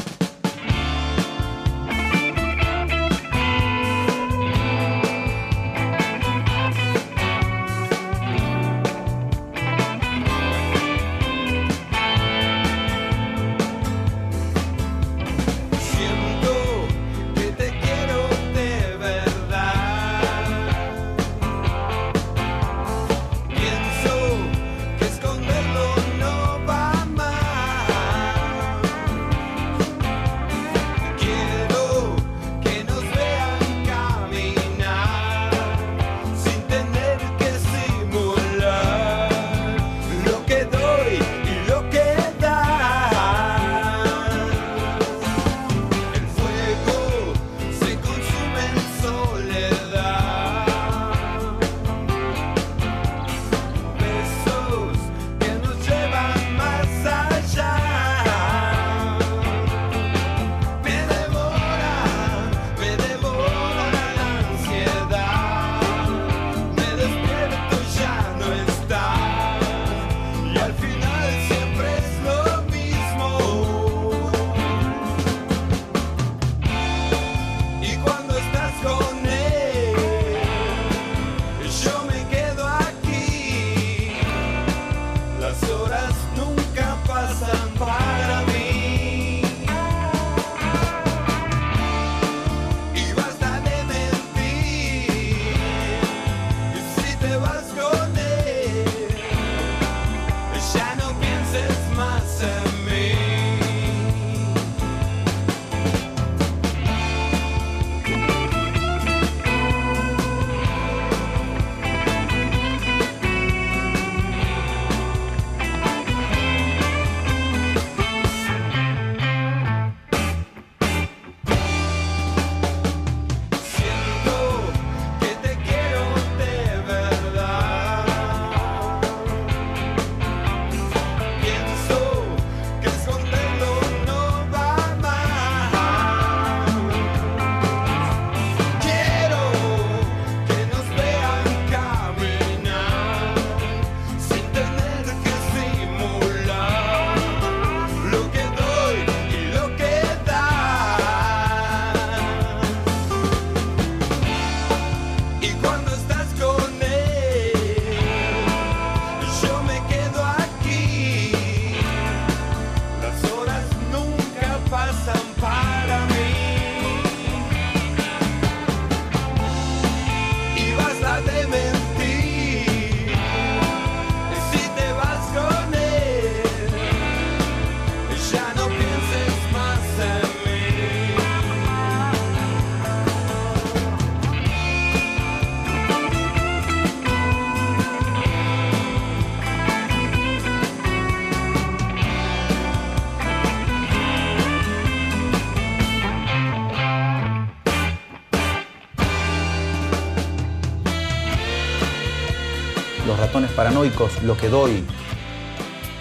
paranoicos, lo que doy,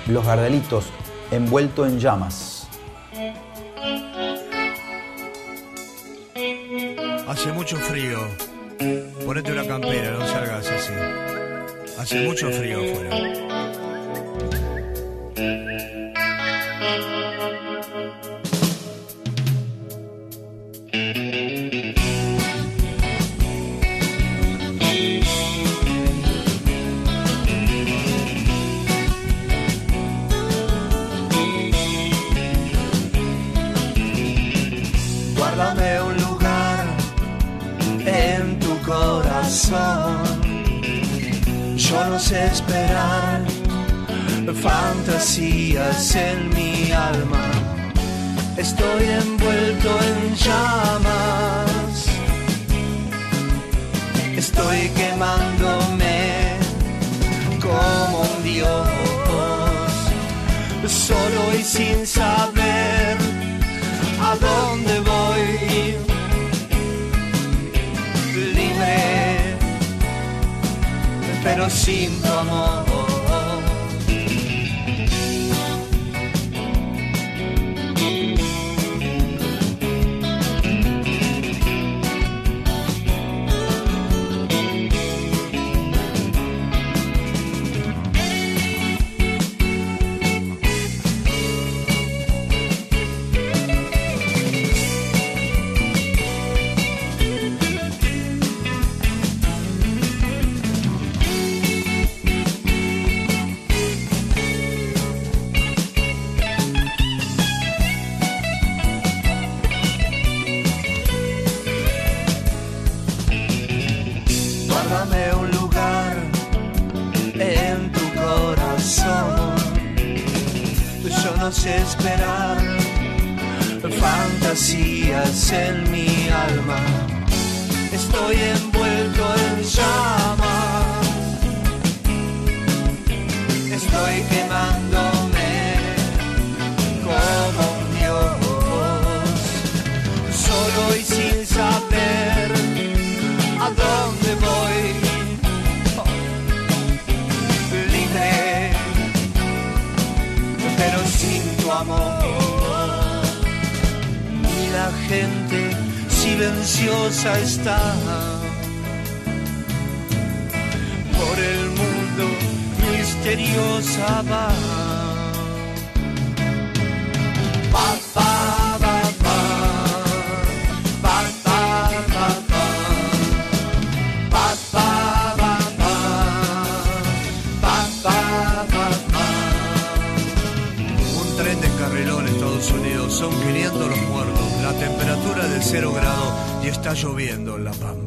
los gardelitos envuelto en llamas. esperar fantasías en mi alma. Estoy envuelto en ya. silenciosa está. Por el mundo misteriosa va. temperatura de cero grado y está lloviendo en La Pampa.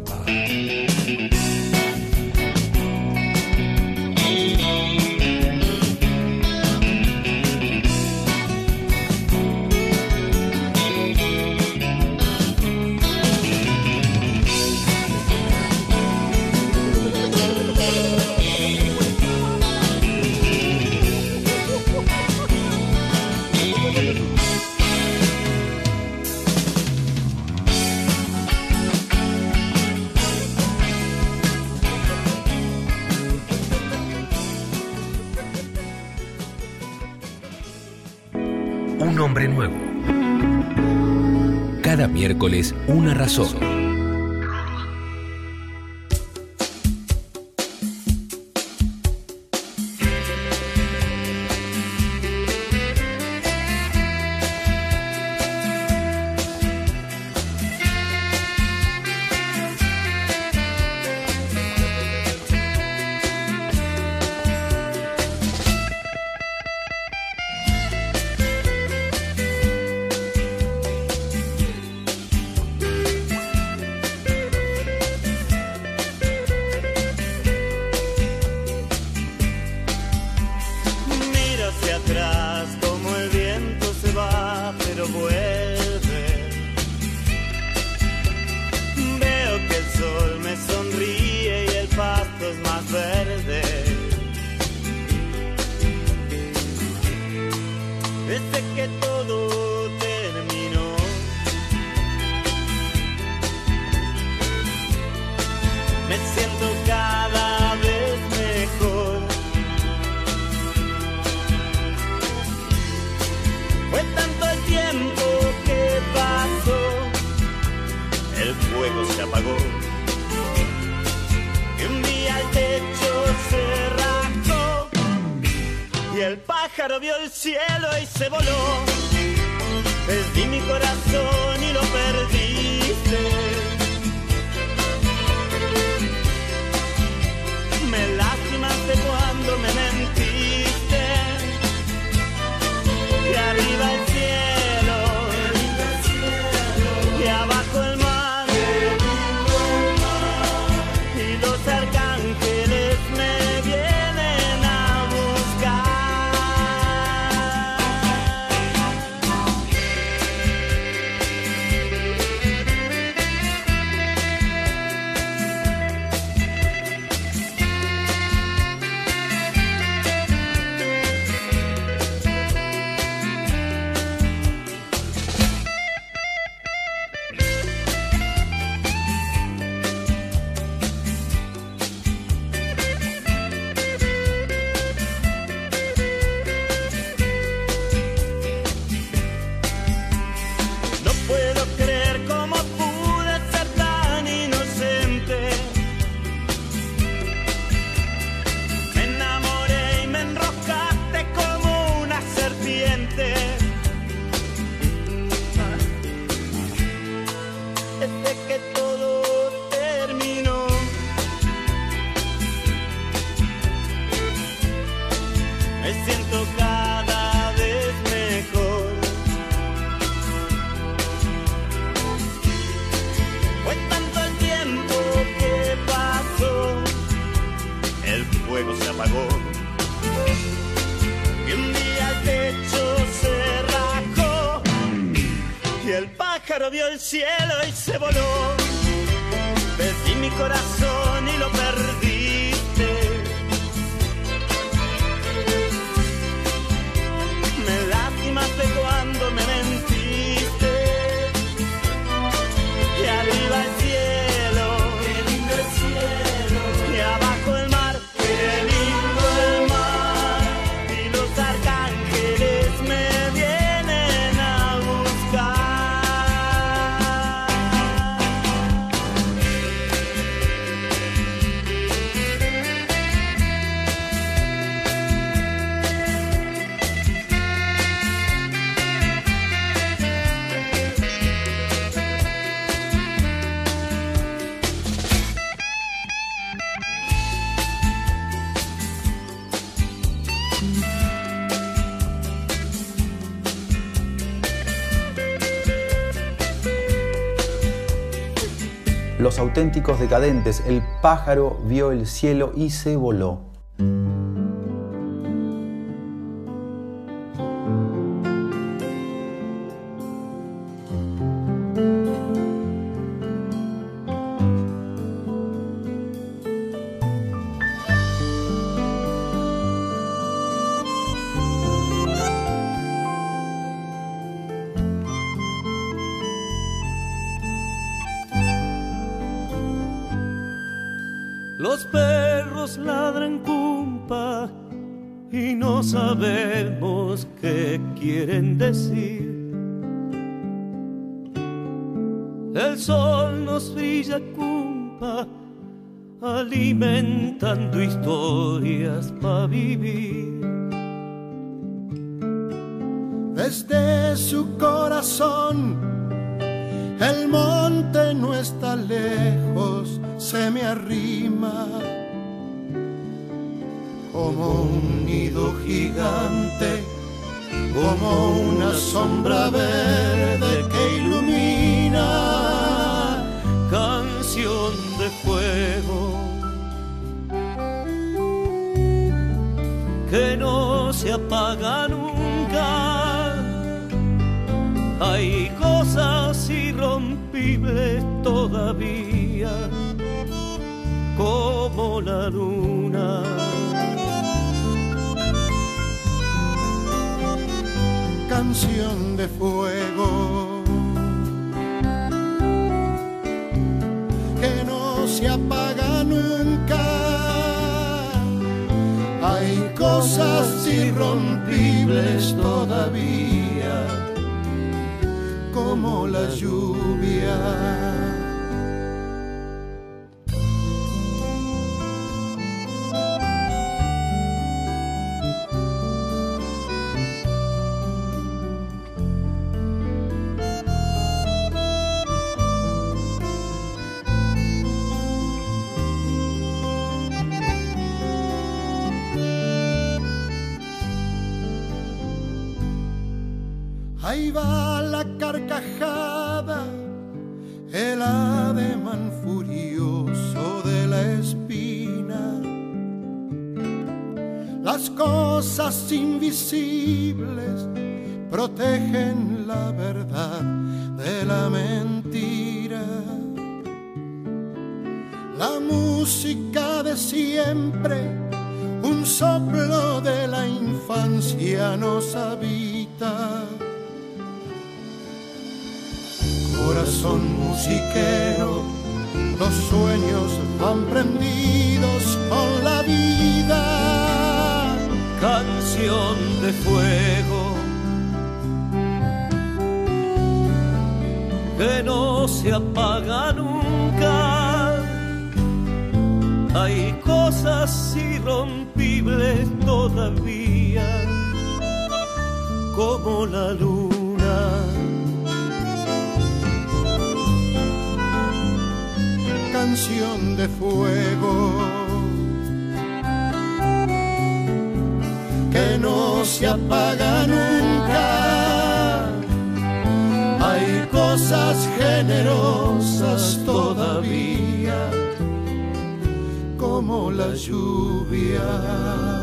una razón. Cielo y se voló. Perdí mi corazón auténticos decadentes, el pájaro vio el cielo y se voló. Sabemos qué quieren decir. El sol nos brilla cumpa, alimentando historias para vivir. Desde su corazón, el monte no está lejos, se me arrima como un nido gigante, como una sombra verde que ilumina. Canción de fuego que no se apaga nunca. Hay cosas irrompibles todavía, como la luna. Canción de fuego que no se apaga nunca. Hay cosas irrompibles todavía, como la lluvia. Ahí va la carcajada, el ademán furioso de la espina. Las cosas invisibles protegen la verdad de la mentira. La música de siempre, un soplo de la infancia nos habita. Corazón musiquero, los sueños van prendidos con la vida. Canción de fuego que no se apaga nunca. Hay cosas irrompibles todavía, como la luna. Canción de fuego que no se apaga nunca. Hay cosas generosas todavía, como la lluvia.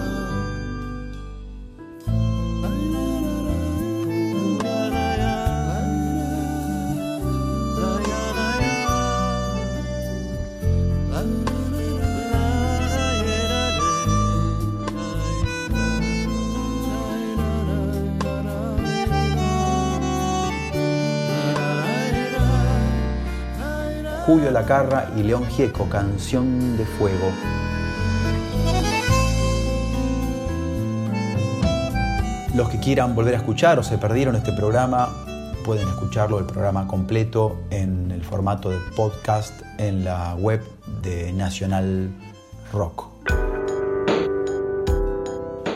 Julio Lacarra y León Gieco, Canción de Fuego. Los que quieran volver a escuchar o se perdieron este programa, pueden escucharlo, el programa completo, en el formato de podcast en la web de Nacional Rock.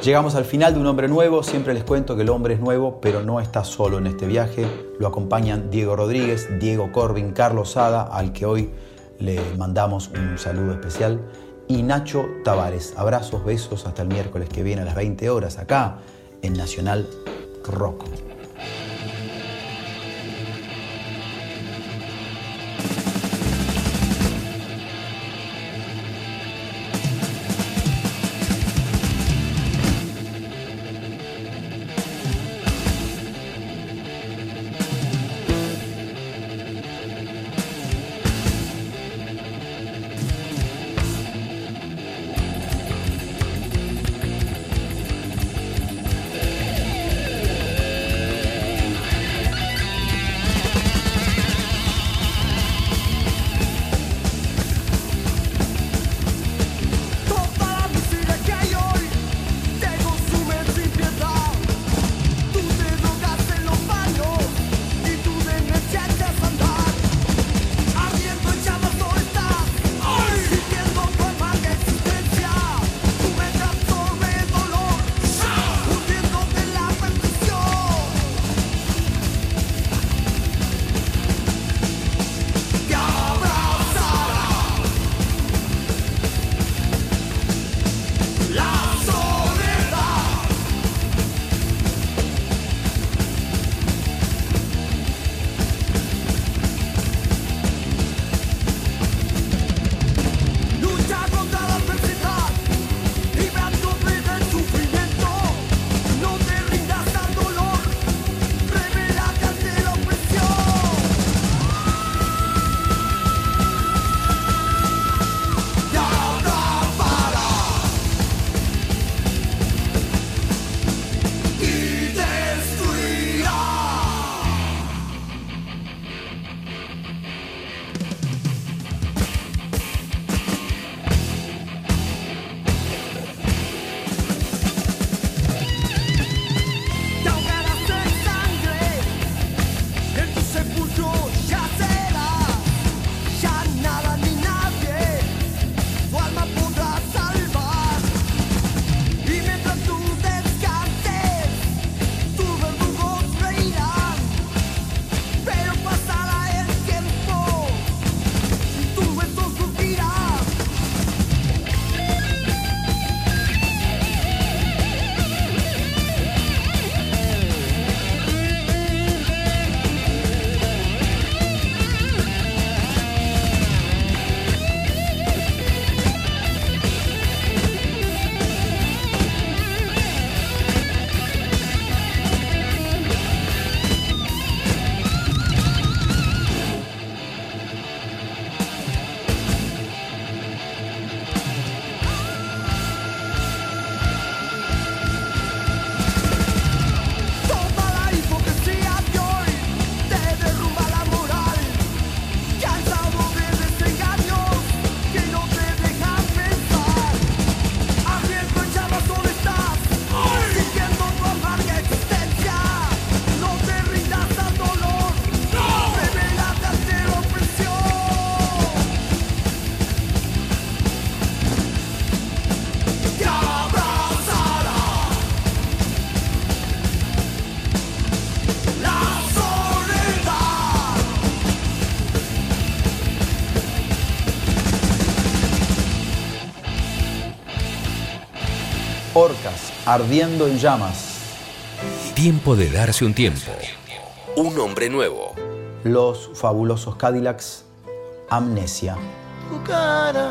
Llegamos al final de Un Hombre Nuevo, siempre les cuento que el hombre es nuevo, pero no está solo en este viaje, lo acompañan Diego Rodríguez, Diego Corbin, Carlos Sada, al que hoy le mandamos un saludo especial, y Nacho Tavares. Abrazos, besos, hasta el miércoles que viene a las 20 horas acá en Nacional Rock. ardiendo en llamas. Tiempo de darse un tiempo. Un hombre nuevo. Los fabulosos Cadillacs, Amnesia. Tu cara